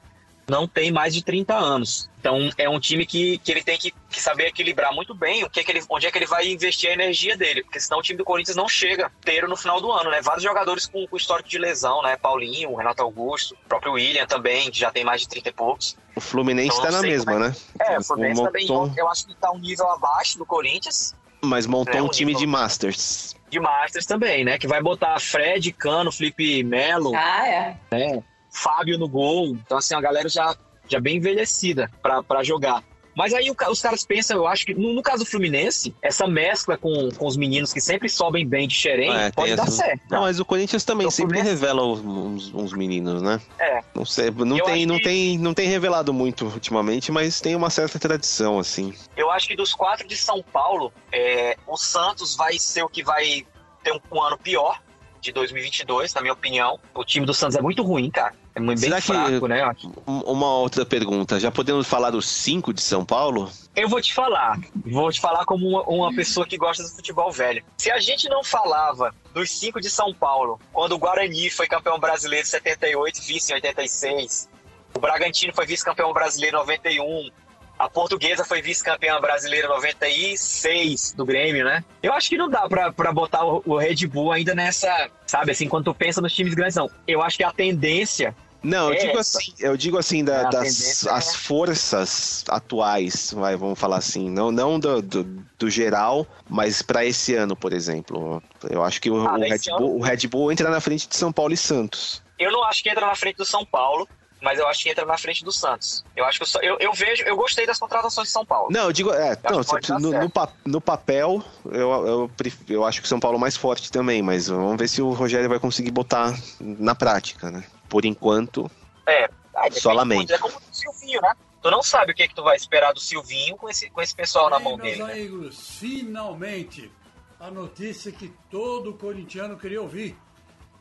não tem mais de 30 anos. Então é um time que, que ele tem que, que saber equilibrar muito bem o que, é que ele, onde é que ele vai investir a energia dele, porque senão o time do Corinthians não chega inteiro no final do ano, né? Vários jogadores com, com histórico de lesão, né? Paulinho, Renato Augusto, o próprio William também, que já tem mais de 30 e poucos. O Fluminense então, tá na mesma, é. né? É, o Fluminense também, eu acho que tá um nível abaixo do Corinthians. Mas montou né? um, um time nível... de Masters. De Masters também, né? Que vai botar Fred, Cano, Felipe Melo. Ah, é. Né? Fábio no gol. Então, assim, a galera já, já bem envelhecida para jogar. Mas aí os caras pensam, eu acho que no, no, caso do Fluminense, essa mescla com, com os meninos que sempre sobem bem de xerém, é, pode dar essa... certo. Não, mas o Corinthians também sempre Fluminense... revela uns, uns, meninos, né? É. Não sei, não tem, não, que... tem, não tem revelado muito ultimamente, mas tem uma certa tradição, assim. Eu acho que dos quatro de São Paulo, é, o Santos vai ser o que vai ter um, um ano pior de 2022, na minha opinião. O time do Santos é muito ruim, cara. É bem Será fraco, que, né? Uma outra pergunta. Já podemos falar dos cinco de São Paulo? Eu vou te falar. Vou te falar como uma, uma pessoa que gosta do futebol velho. Se a gente não falava dos cinco de São Paulo, quando o Guarani foi campeão brasileiro em 78, vice em 86, o Bragantino foi vice-campeão brasileiro em 91, a portuguesa foi vice-campeã brasileira 96 do Grêmio, né? Eu acho que não dá pra, pra botar o, o Red Bull ainda nessa, sabe, assim, quando tu pensa nos times grandes, não. Eu acho que a tendência não, eu é digo assim, eu digo assim da, é, das as é. forças atuais, vai, vamos falar assim, não, não do, do, do geral, mas para esse ano, por exemplo, eu acho que o, ah, o, Red Bull, o Red Bull entra na frente de São Paulo e Santos. Eu não acho que entra na frente do São Paulo mas eu acho que entra na frente do Santos. Eu acho que eu, eu, vejo, eu gostei das contratações de São Paulo. Não, eu digo, é, eu não, no, no, no, papel, eu, eu, eu acho que o São Paulo é mais forte também, mas vamos ver se o Rogério vai conseguir botar na prática, né? Por enquanto, é, só lamento. É como o Silvinho, né? Tu não sabe o que, é que tu vai esperar do Silvinho com esse, com esse pessoal na mão meus dele. Meus né? amigos, né? finalmente, a notícia que todo corintiano queria ouvir.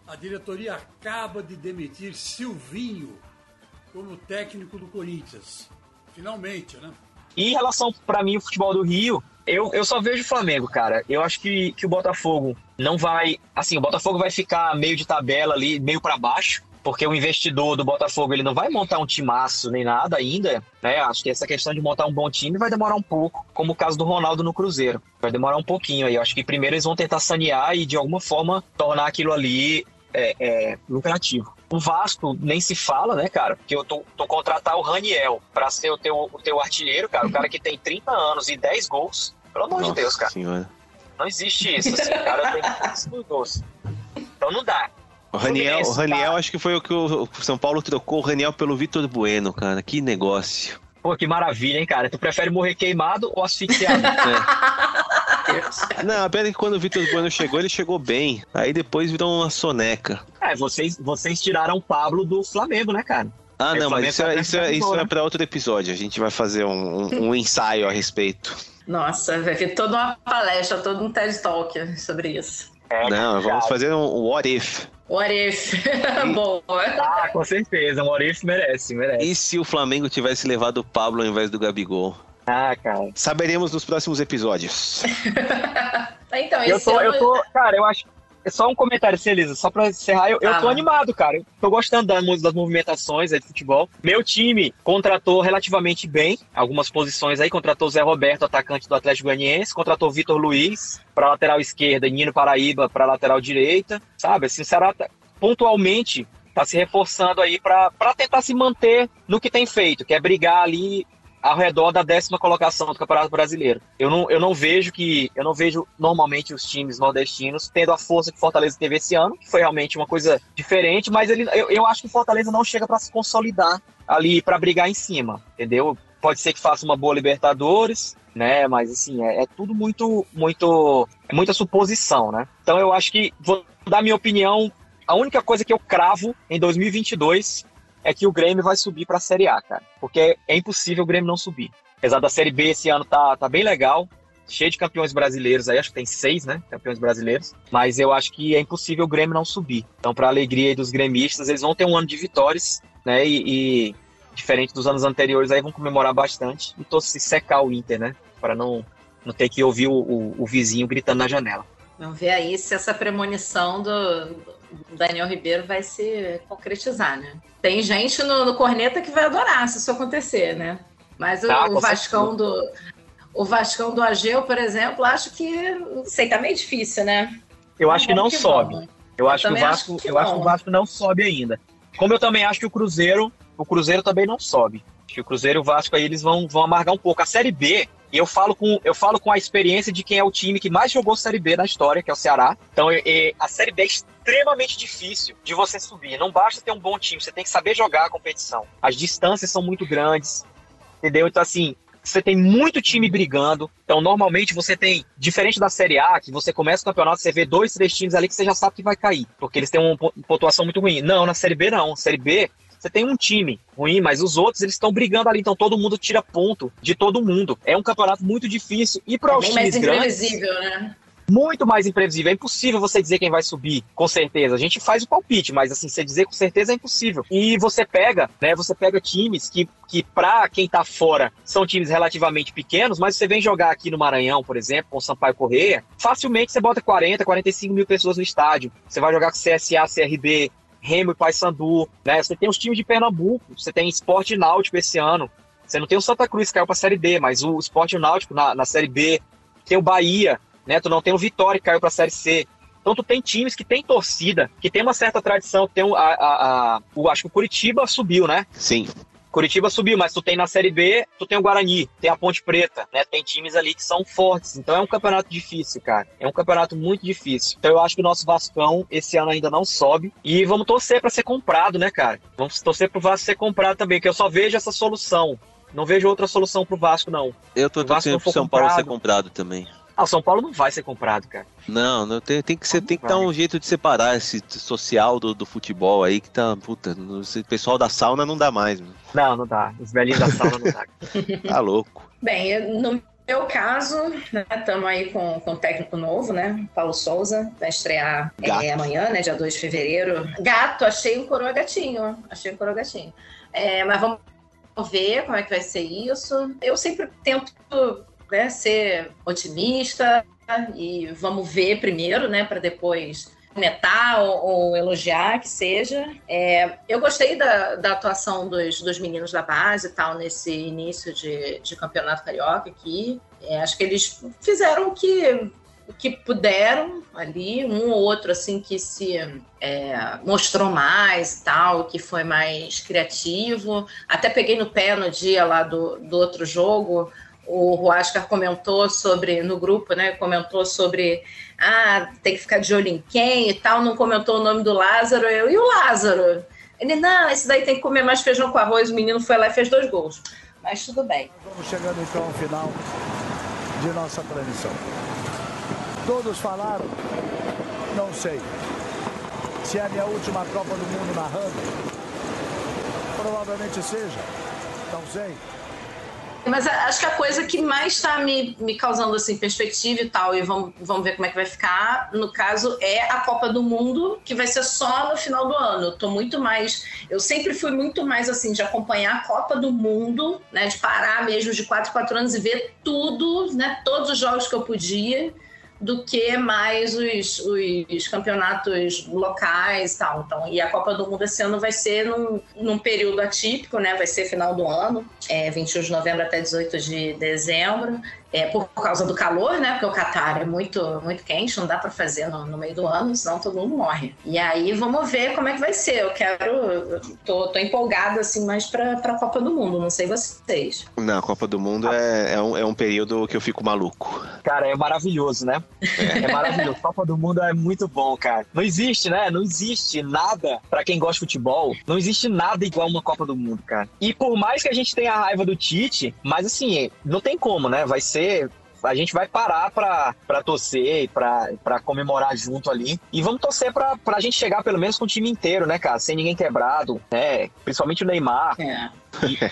A diretoria acaba de demitir Silvinho como técnico do Corinthians. Finalmente, né? E em relação, para mim, o futebol do Rio, eu, eu só vejo o Flamengo, cara. Eu acho que, que o Botafogo não vai. Assim, o Botafogo vai ficar meio de tabela ali, meio para baixo, porque o investidor do Botafogo ele não vai montar um timaço nem nada ainda, né? Acho que essa questão de montar um bom time vai demorar um pouco, como o caso do Ronaldo no Cruzeiro. Vai demorar um pouquinho aí. Eu acho que primeiro eles vão tentar sanear e de alguma forma tornar aquilo ali é, é, lucrativo. O Vasco nem se fala, né, cara? Porque eu tô, tô contratar o Raniel para ser o teu, o teu artilheiro, cara. O cara que tem 30 anos e 10 gols. Pelo amor Nossa de Deus, cara. Senhora. Não existe isso, assim. O cara tem 10 gols. Então não dá. O Raniel, o Raniel acho que foi o que o São Paulo trocou o Raniel pelo Vitor Bueno, cara. Que negócio. Pô, que maravilha, hein, cara? Tu prefere morrer queimado ou asfixiado? é. Não, a pena é que quando o Vitor Bueno chegou, ele chegou bem. Aí depois virou uma soneca. É, vocês, vocês tiraram o Pablo do Flamengo, né, cara? Ah, não, mas isso, é, isso, é, isso é para outro episódio. A gente vai fazer um, um, um ensaio a respeito. Nossa, vai ter toda uma palestra, todo um TED Talk sobre isso. É, não, vamos fazer um What If. What if? Bom. Ah, com certeza. Um what if merece, merece. E se o Flamengo tivesse levado o Pablo ao invés do Gabigol? Ah, cara. Saberemos nos próximos episódios. então, eu tô, ano... eu tô, cara, eu acho, só um comentário, Celisa, só pra encerrar. Eu, eu tô animado, cara. Eu tô gostando das, das movimentações aí de futebol. Meu time contratou relativamente bem algumas posições aí. Contratou Zé Roberto, atacante do Atlético Goianiense. Contratou Vitor Luiz pra lateral esquerda e Nino Paraíba pra lateral direita. Sabe, assim, o Ceará tá- pontualmente tá se reforçando aí pra tentar se manter no que tem feito, que é brigar ali ao redor da décima colocação do Campeonato Brasileiro. Eu não, eu não vejo que eu não vejo normalmente os times nordestinos tendo a força que Fortaleza teve esse ano, que foi realmente uma coisa diferente, mas ele, eu, eu acho que o Fortaleza não chega para se consolidar ali para brigar em cima, entendeu? Pode ser que faça uma boa Libertadores, né? Mas assim é, é tudo muito, muito, é muita suposição, né? Então eu acho que vou dar minha opinião. A única coisa que eu cravo em 2022 é que o Grêmio vai subir para a Série A, cara. Porque é impossível o Grêmio não subir. Apesar da Série B esse ano tá, tá bem legal, cheio de campeões brasileiros aí, acho que tem seis, né? Campeões brasileiros. Mas eu acho que é impossível o Grêmio não subir. Então, para alegria dos gremistas, eles vão ter um ano de vitórias, né? E, e diferente dos anos anteriores, aí vão comemorar bastante e tô se secar o Inter, né? Para não, não ter que ouvir o, o, o vizinho gritando na janela. Vamos ver aí se essa premonição do do Daniel Ribeiro vai se concretizar, né? Tem gente no, no Corneta que vai adorar se isso acontecer, né? Mas o, Ah, o Vascão do. O Vascão do Ageu, por exemplo, acho que. Não sei, tá meio difícil, né? Eu acho que não que sobe. vamos. Eu acho que o Vasco, que eu acho que não. o Vasco não sobe ainda. Como eu também acho que o Cruzeiro, o Cruzeiro também não sobe. Acho que o Cruzeiro e o Vasco aí eles vão, vão amargar um pouco. A Série B, e eu falo com eu falo com a experiência de quem é o time que mais jogou Série B na história, que é o Ceará. Então, a Série B é extremamente difícil de você subir. Não basta ter um bom time, você tem que saber jogar a competição. As distâncias são muito grandes, entendeu? Então, assim, você tem muito time brigando. Então, normalmente você tem, diferente da Série A, que você começa o campeonato, você vê dois, três times ali que você já sabe que vai cair, porque eles têm uma po- pontuação muito ruim. Não, na Série B não. Série B, você tem um time ruim, mas os outros eles estão brigando ali, então todo mundo tira ponto de todo mundo. É um campeonato muito difícil. E para É os times grandes, imprevisível, né? muito mais imprevisível. É impossível você dizer quem vai subir, com certeza. A gente faz o palpite, mas assim, você dizer com certeza é impossível. E você pega, né? Você pega times que, que pra quem tá fora, são times relativamente pequenos, mas você vem jogar aqui no Maranhão, por exemplo, com o Sampaio Correia, facilmente você bota 40, 45 mil pessoas no estádio. Você vai jogar com CSA, CRB, Remo e Paysandu, né? Você tem os times de Pernambuco, você tem Esporte Náutico esse ano. Você não tem o Santa Cruz que caiu pra Série D, mas o Esporte Náutico na, na Série B. Tem o Bahia, né? Tu não tem o Vitória que caiu pra Série C. Então tu tem times que tem torcida, que tem uma certa tradição. Tem o, a, a, a- o- acho que o Curitiba subiu, né? Sim. Curitiba subiu, mas tu tem na Série B, tu tem o Guarani, tem a Ponte Preta, né? Tem times ali que são fortes. Então é um campeonato difícil, cara. É um campeonato muito difícil. Então eu acho que o nosso Vascão esse ano ainda não sobe. E vamos torcer pra ser comprado, né, cara? Vamos torcer pro Vasco ser comprado também, que eu só vejo essa solução. Não vejo outra solução pro Vasco, não. Eu tô torcendo pro São Paulo ser comprado. comprado também. Ah, o São Paulo não vai ser comprado, cara. Não, não tem, tem que ser, tem que dar um jeito de separar esse social do, do futebol aí que tá, puta, esse pessoal da sauna não dá mais, mano. Não, não dá. Os velhinhos da sauna não dá. Tá louco. Bem, no meu caso, estamos aí com, com um técnico novo, né? Paulo Souza, vai estrear é, amanhã, né? Dia 2 de fevereiro. Gato, achei um coroa gatinho. Achei um coroa gatinho. É, mas vamos ver como é que vai ser isso. Eu sempre tento né, ser otimista e vamos ver primeiro, né? Para depois comentar ou, ou elogiar, que seja. É, eu gostei da, da atuação dos, dos meninos da base e tal nesse início de, de campeonato carioca aqui. É, acho que eles fizeram o que, o que puderam ali, um ou outro assim que se é, mostrou mais tal, que foi mais criativo. Até peguei no pé no dia lá do, do outro jogo. O Huascar comentou sobre, no grupo, né? Comentou sobre ah, tem que ficar de olho em quem e tal, não comentou o nome do Lázaro. Eu, e o Lázaro? Ele, não, esse daí tem que comer mais feijão com arroz. O menino foi lá e fez dois gols. Mas tudo bem. Vamos chegando então ao final de nossa transmissão. Todos falaram? Não sei. Se é a minha última Copa do Mundo narrando? Provavelmente seja. Não sei. Mas acho que a coisa que mais está me, me causando assim, perspectiva e tal, e vamos, vamos ver como é que vai ficar, no caso, é a Copa do Mundo, que vai ser só no final do ano. Eu tô muito mais. Eu sempre fui muito mais assim, de acompanhar a Copa do Mundo, né? De parar mesmo de 4 4 anos e ver tudo, né? Todos os jogos que eu podia. Do que mais os, os campeonatos locais e tal. Então, e a Copa do Mundo esse ano vai ser num, num período atípico, né? Vai ser final do ano, é, 21 de novembro até 18 de dezembro é, por causa do calor, né? Porque o Catar é muito, muito quente, não dá para fazer no, no, meio do ano, senão todo mundo morre. E aí vamos ver como é que vai ser. Eu quero. Tô, tô empolgada, assim, mais pra, pra Copa do Mundo, não sei vocês. Não, a Copa do Mundo é, é, um, é um período que eu fico maluco. Cara, é maravilhoso, né? É, é maravilhoso. Copa do Mundo é muito bom, cara. Não existe, né? Não existe nada, para quem gosta de futebol, não existe nada igual uma Copa do Mundo, cara. E por mais que a gente tenha a raiva do Tite, mas assim, não tem como, né? Vai ser a gente vai parar pra torcer e pra comemorar junto ali. E vamos torcer pra, pra gente chegar pelo menos com o time inteiro, né, cara? Sem ninguém quebrado, né? Principalmente o Neymar. É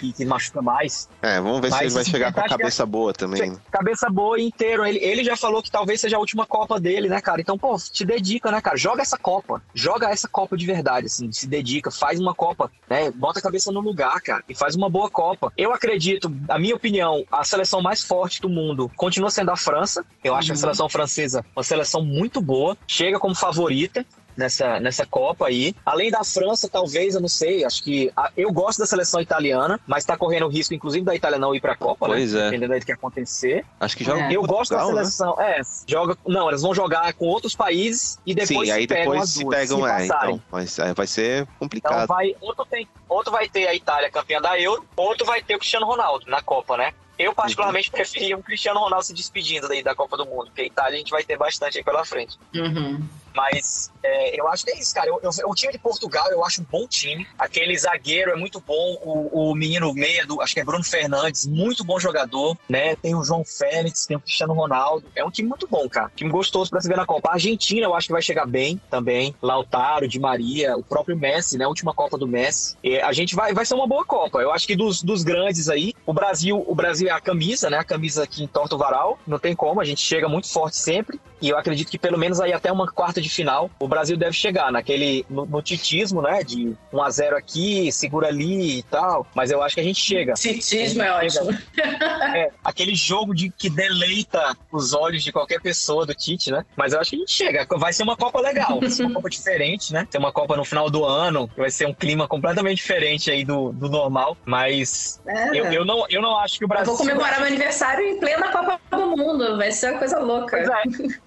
e, que machuca mais. É, vamos ver Mas, se ele vai chegar com a cabeça é, boa também. Né? Cabeça boa inteiro. Ele, ele já falou que talvez seja a última Copa dele, né, cara? Então, pô, te dedica, né, cara? Joga essa Copa. Joga essa Copa de verdade, assim. Se dedica, faz uma Copa, né? Bota a cabeça no lugar, cara. E faz uma boa Copa. Eu acredito, a minha opinião, a seleção mais forte do mundo continua sendo a França. Eu acho uhum. a seleção francesa uma seleção muito boa. Chega como favorita nessa, nessa Copa aí. Além da França, talvez, eu não sei, acho que a, eu gosto da seleção italiana, mas tá correndo o risco, inclusive, da Itália não ir pra Copa, né? pois né? É. Dependendo do que acontecer. Acho que joga é. Eu gosto da né? seleção, né? é, joga, não, eles vão jogar com outros países e depois Sim, aí depois se pegam, se é, então, mas vai ser complicado. Então vai, outro, tem, outro vai ter a Itália campeã da Euro, outro vai ter o Cristiano Ronaldo na Copa, né? Eu, particularmente, uhum. preferia um Cristiano Ronaldo se despedindo daí da Copa do Mundo, porque a Itália a gente vai ter bastante aí pela frente. Uhum. Mas é, eu acho que é isso, cara. Eu, eu, o time de Portugal eu acho um bom time. Aquele zagueiro é muito bom. O, o menino meia, do, acho que é Bruno Fernandes, muito bom jogador. né? Tem o João Félix, tem o Cristiano Ronaldo. É um time muito bom, cara. Time gostoso pra se ver na Copa. A Argentina eu acho que vai chegar bem também. Lautaro, Di Maria, o próprio Messi, né? A última Copa do Messi. E a gente vai, vai ser uma boa Copa. Eu acho que dos, dos grandes aí, o Brasil, o Brasil é a camisa, né? A camisa que entorta o varal. Não tem como, a gente chega muito forte sempre. E eu acredito que pelo menos aí até uma quarta de final, o Brasil deve chegar naquele no, no titismo, né? De 1 a 0 aqui, segura ali e tal. Mas eu acho que a gente chega. Titismo é ótimo. É, aquele jogo de que deleita os olhos de qualquer pessoa do Tite, né? Mas eu acho que a gente chega. Vai ser uma Copa legal, vai ser uma Copa diferente, né? Tem uma Copa no final do ano, vai ser um clima completamente diferente aí do, do normal. Mas é. eu, eu, não, eu não acho que o Brasil. Eu vou comemorar meu aniversário em plena Copa do Mundo. Vai ser uma coisa louca. É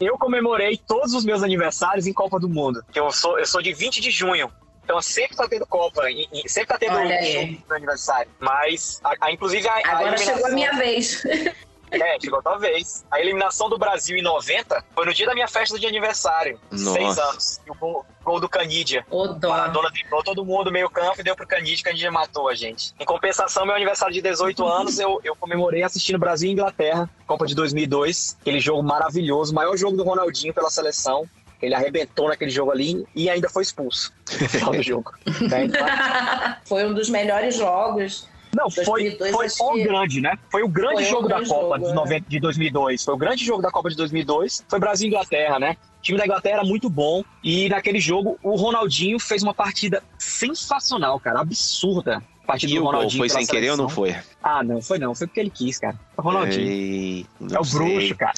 eu comemorei todos os meus aniversários em Copa do Mundo. Eu sou, eu sou de 20 de junho. Então sempre tá tendo Copa, e, e sempre tá tendo um no aniversário. Mas, a, a inclusive, a, Agora a chegou a minha vez. É, chegou a tua vez. A eliminação do Brasil em 90 foi no dia da minha festa de aniversário. Nossa. Seis anos. E o gol, gol do Canidia. O dó. A dona driblou todo mundo meio campo e deu pro Canidia. Canidia matou a gente. Em compensação, meu aniversário de 18 anos, eu, eu comemorei assistindo Brasil e Inglaterra, Copa de 2002. Aquele jogo maravilhoso, maior jogo do Ronaldinho pela seleção. Ele arrebentou naquele jogo ali e ainda foi expulso no final do jogo. foi um dos melhores jogos não, foi, 2002, foi o grande, né? Foi o grande foi jogo grande da Copa jogo, de, 90, é. de 2002. Foi o grande jogo da Copa de 2002. Foi Brasil e Inglaterra, né? O time da Inglaterra era muito bom. E naquele jogo, o Ronaldinho fez uma partida sensacional, cara. Absurda. A partida e do Ronaldinho. Foi sem seleção. querer ou não foi? Ah, não, foi não. Foi porque ele quis, cara. O Ronaldinho. Ei, é o sei. bruxo, cara.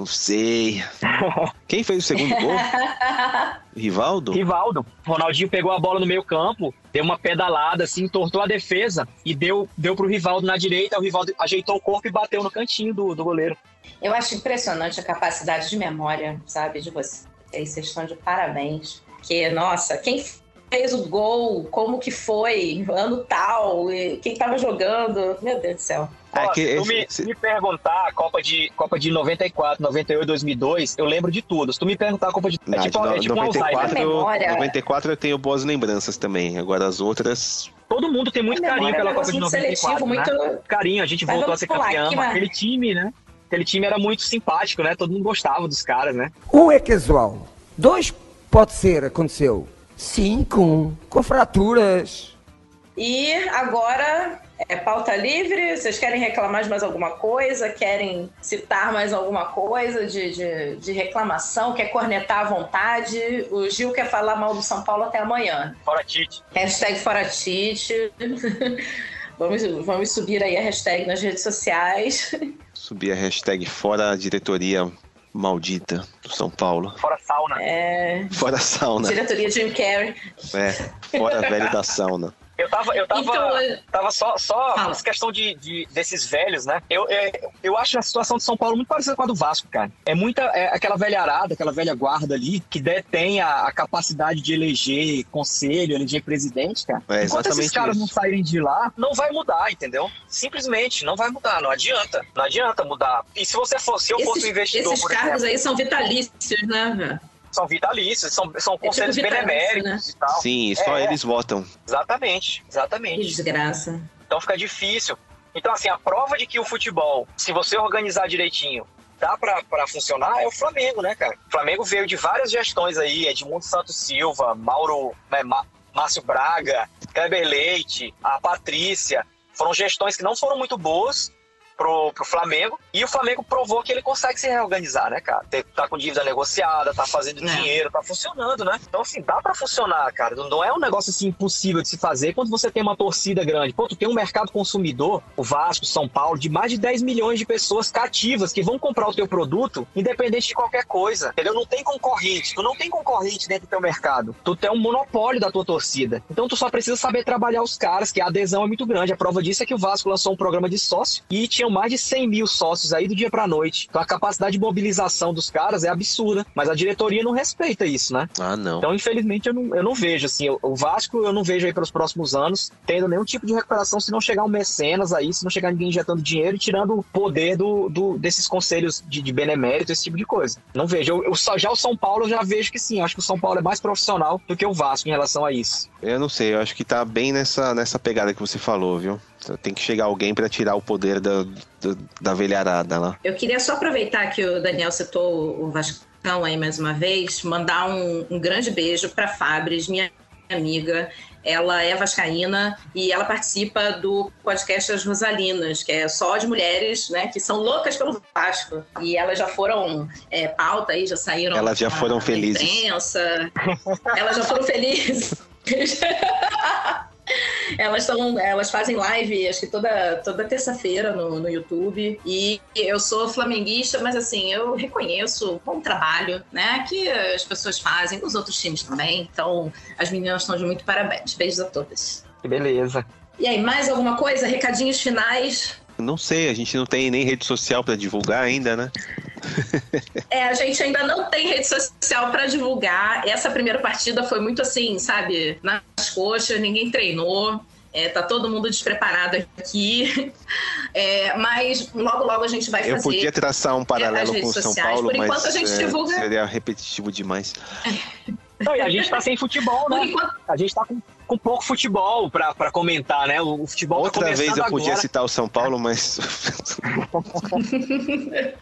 Não sei. Quem fez o segundo gol? Rivaldo? Rivaldo. Ronaldinho pegou a bola no meio campo, deu uma pedalada, assim, entortou a defesa e deu, deu pro Rivaldo na direita. O Rivaldo ajeitou o corpo e bateu no cantinho do, do goleiro. Eu acho impressionante a capacidade de memória, sabe, de vocês. Vocês estão de parabéns. Porque, nossa, quem fez o gol, como que foi, ano tal, quem estava jogando, meu Deus do céu. É que se tu me, esse... me perguntar a Copa de, Copa de 94, 98, 2002, eu lembro de tudo. Se tu me perguntar a Copa de. Não, é tipo, de é tipo 94, um 94 eu tenho boas lembranças também. Agora as outras. Todo mundo tem muito carinho pela Copa de 94. Seletivo, né? muito... Carinho, a gente Mas voltou a ser campeão. Aquele time, né? Aquele time era muito simpático, né? Todo mundo gostava dos caras, né? Um é casual. Dois pode ser, aconteceu. Cinco, com fraturas. E agora é pauta livre? Vocês querem reclamar de mais alguma coisa? Querem citar mais alguma coisa de, de, de, reclamação? Quer cornetar à vontade? O Gil quer falar mal do São Paulo até amanhã. Fora Tite. Hashtag fora Tite. vamos, vamos subir aí a hashtag nas redes sociais. Subir a hashtag fora diretoria maldita do São Paulo. Fora sauna. É. Fora sauna. Diretoria Jim Carrey. É, fora velho da sauna. Eu tava, eu tava, Então, tava só, só questão de, de- desses velhos, né? Eu, eu, eu acho a situação de São Paulo muito parecida com a do Vasco, cara. É muita, é aquela velha arada, aquela velha guarda ali, que detém a, a capacidade de eleger conselho, eleger presidente, cara. É Enquanto esses caras isso. não saírem de lá, não vai mudar, entendeu? Simplesmente, não vai mudar, não adianta. Não adianta mudar. E se você fosse, se eu fosse Esses, um investidor, esses cargos exemplo, aí são vitalícios, né? velho? São vitalícios, são, são tipo conselhos vitalício, beneméritos né? e tal. Sim, só É, eles votam. Exatamente, exatamente. Que desgraça. Então fica difícil. Então, assim, a prova de que o futebol, se você organizar direitinho, dá pra, pra funcionar é o Flamengo, né, cara? O Flamengo veio de várias gestões aí, Edmundo Santos Silva, Mauro, né, Ma- Márcio Braga, Kleber Leite, a Patrícia. Foram gestões que não foram muito boas pro, pro Flamengo. E o Flamengo provou que ele consegue se reorganizar, né, cara? Tá com dívida negociada, tá fazendo É. dinheiro, tá funcionando, né? Então, assim, dá pra funcionar, cara. Não- é um negócio assim impossível de se fazer quando você tem uma torcida grande. Pô, tu tem um mercado consumidor, o Vasco, São Paulo, de mais de 10 milhões de pessoas cativas que vão comprar o teu produto, independente de qualquer coisa. Entendeu? Não tem concorrente. Tu não tem concorrente dentro do teu mercado. Tu tem um monopólio da tua torcida. Então tu só precisa saber trabalhar os caras, que a adesão é muito grande. A prova disso é que o Vasco lançou um programa de sócio e tinham mais de 100 mil sócios aí do dia pra noite. Então a capacidade de mobilização dos caras é absurda. Mas a diretoria não respeita isso, né? Ah, não. Então, infelizmente, eu não, eu não vejo, assim, o- Vasco eu não vejo aí pelos próximos anos tendo nenhum tipo de recuperação se não chegar um mecenas aí, se não chegar ninguém injetando dinheiro e tirando o poder do, do- desses conselhos de, de benemérito, esse tipo de coisa. Não vejo. Eu, eu já o São Paulo eu já vejo que sim, acho que o São Paulo é mais profissional do que o Vasco em relação a isso. Eu não sei, eu acho que tá bem nessa, nessa pegada que você falou, viu? Tem que chegar alguém pra tirar o poder da, da, da velharada lá. Eu queria só aproveitar que o Daniel citou o Vascão aí mais uma vez, mandar um, um grande beijo para Fabris, minha amiga. Ela é vascaína e ela participa do podcast As Rosalinas, que é só de mulheres, né, que são loucas pelo Vasco. E elas já foram é, pauta aí, já saíram. Elas já foram felizes. imprensa. Elas já foram felizes. Elas estão, elas fazem live, acho que toda, toda terça-feira no, no YouTube. E eu sou flamenguista, mas assim, eu reconheço o bom trabalho, né, que as pessoas fazem, nos outros times também. Então, as meninas estão de muito parabéns. Beijos a todas. Que beleza. E aí, mais alguma coisa? Recadinhos finais? Não sei, a gente não tem nem rede social pra divulgar ainda, né? É, a gente ainda não tem rede social para divulgar. Essa primeira partida foi muito assim, sabe, nas coxas, ninguém treinou. É, tá todo mundo despreparado aqui. É, mas logo, logo a gente vai fazer. Eu podia traçar um paralelo com o São sociais. Paulo, Por enquanto mas a gente é, divulga. seria repetitivo demais. Não, e a gente tá sem futebol, né? A gente tá com, com pouco futebol pra, pra comentar, né? O, o futebol tá Outra vez eu podia agora. citar o São Paulo, mas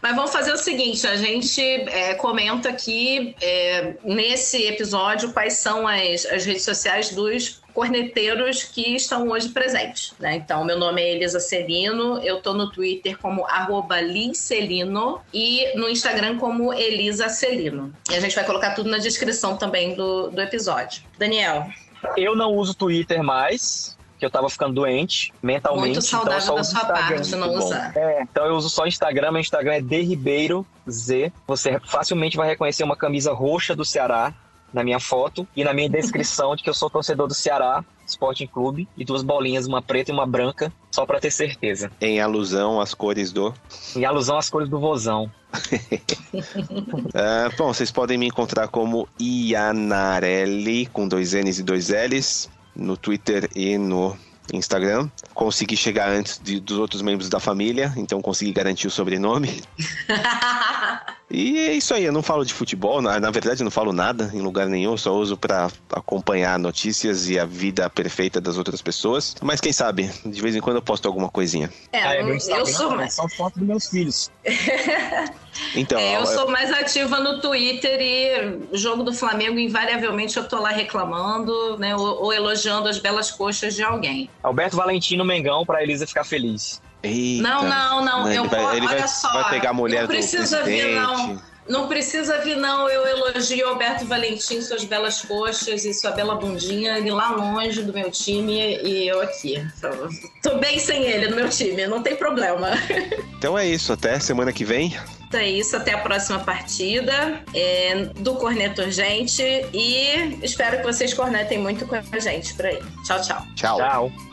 Mas vamos fazer o seguinte: a gente é, comenta aqui é, nesse episódio quais são as, as redes sociais dos corneteiros que estão hoje presentes. Né? Então, meu nome é Elisa Celino, eu tô no Twitter como arroba Celino e no Instagram como Elisa Celino. E a gente vai colocar tudo na descrição também do, do episódio. Daniel. Eu não uso Twitter mais, que eu tava ficando doente mentalmente. Muito saudável então eu da sua Instagram. parte não usar. É, então eu uso só Instagram, meu Instagram é D Ribeiro Z. Você facilmente vai reconhecer uma camisa roxa do Ceará na minha foto e na minha descrição de que eu sou torcedor do Ceará Sporting Clube e duas bolinhas, uma preta e uma branca, só pra ter certeza. em alusão às cores do. Em alusão às cores do vozão. Ah, bom, vocês podem me encontrar como Ianarelli, com dois N's e dois L's, no Twitter e no Instagram. Consegui chegar antes de- dos outros membros da família, então consegui garantir o sobrenome. E é isso aí, eu não falo de futebol, na, na verdade eu não falo nada em lugar nenhum, eu só uso pra acompanhar notícias e a vida perfeita das outras pessoas. Mas quem sabe, de vez em quando eu posto alguma coisinha. É, Ah, eu, meu Instagram eu sou é só foto dos meus filhos. Então, É, eu ó, sou mais ativa no Twitter e jogo do Flamengo, invariavelmente, eu tô lá reclamando, né? Ou, ou elogiando as belas coxas de alguém. Alberto Valentino Mengão pra Elisa ficar feliz. Eita. Não, não, não. Ele eu vai- vou- ele olha vai- só. vai pegar a mulher não do precisa vir, não. Não precisa vir, não. Eu elogio Alberto Valentim, suas belas coxas e sua bela bundinha. Ele lá longe do meu time e eu aqui. Tô bem sem ele no meu time, não tem problema. Então é isso, até semana que vem. É isso, até a próxima partida é, do Corneto Urgente e espero que vocês cornetem muito com a gente por aí. Tchau, tchau. Tchau. Tchau.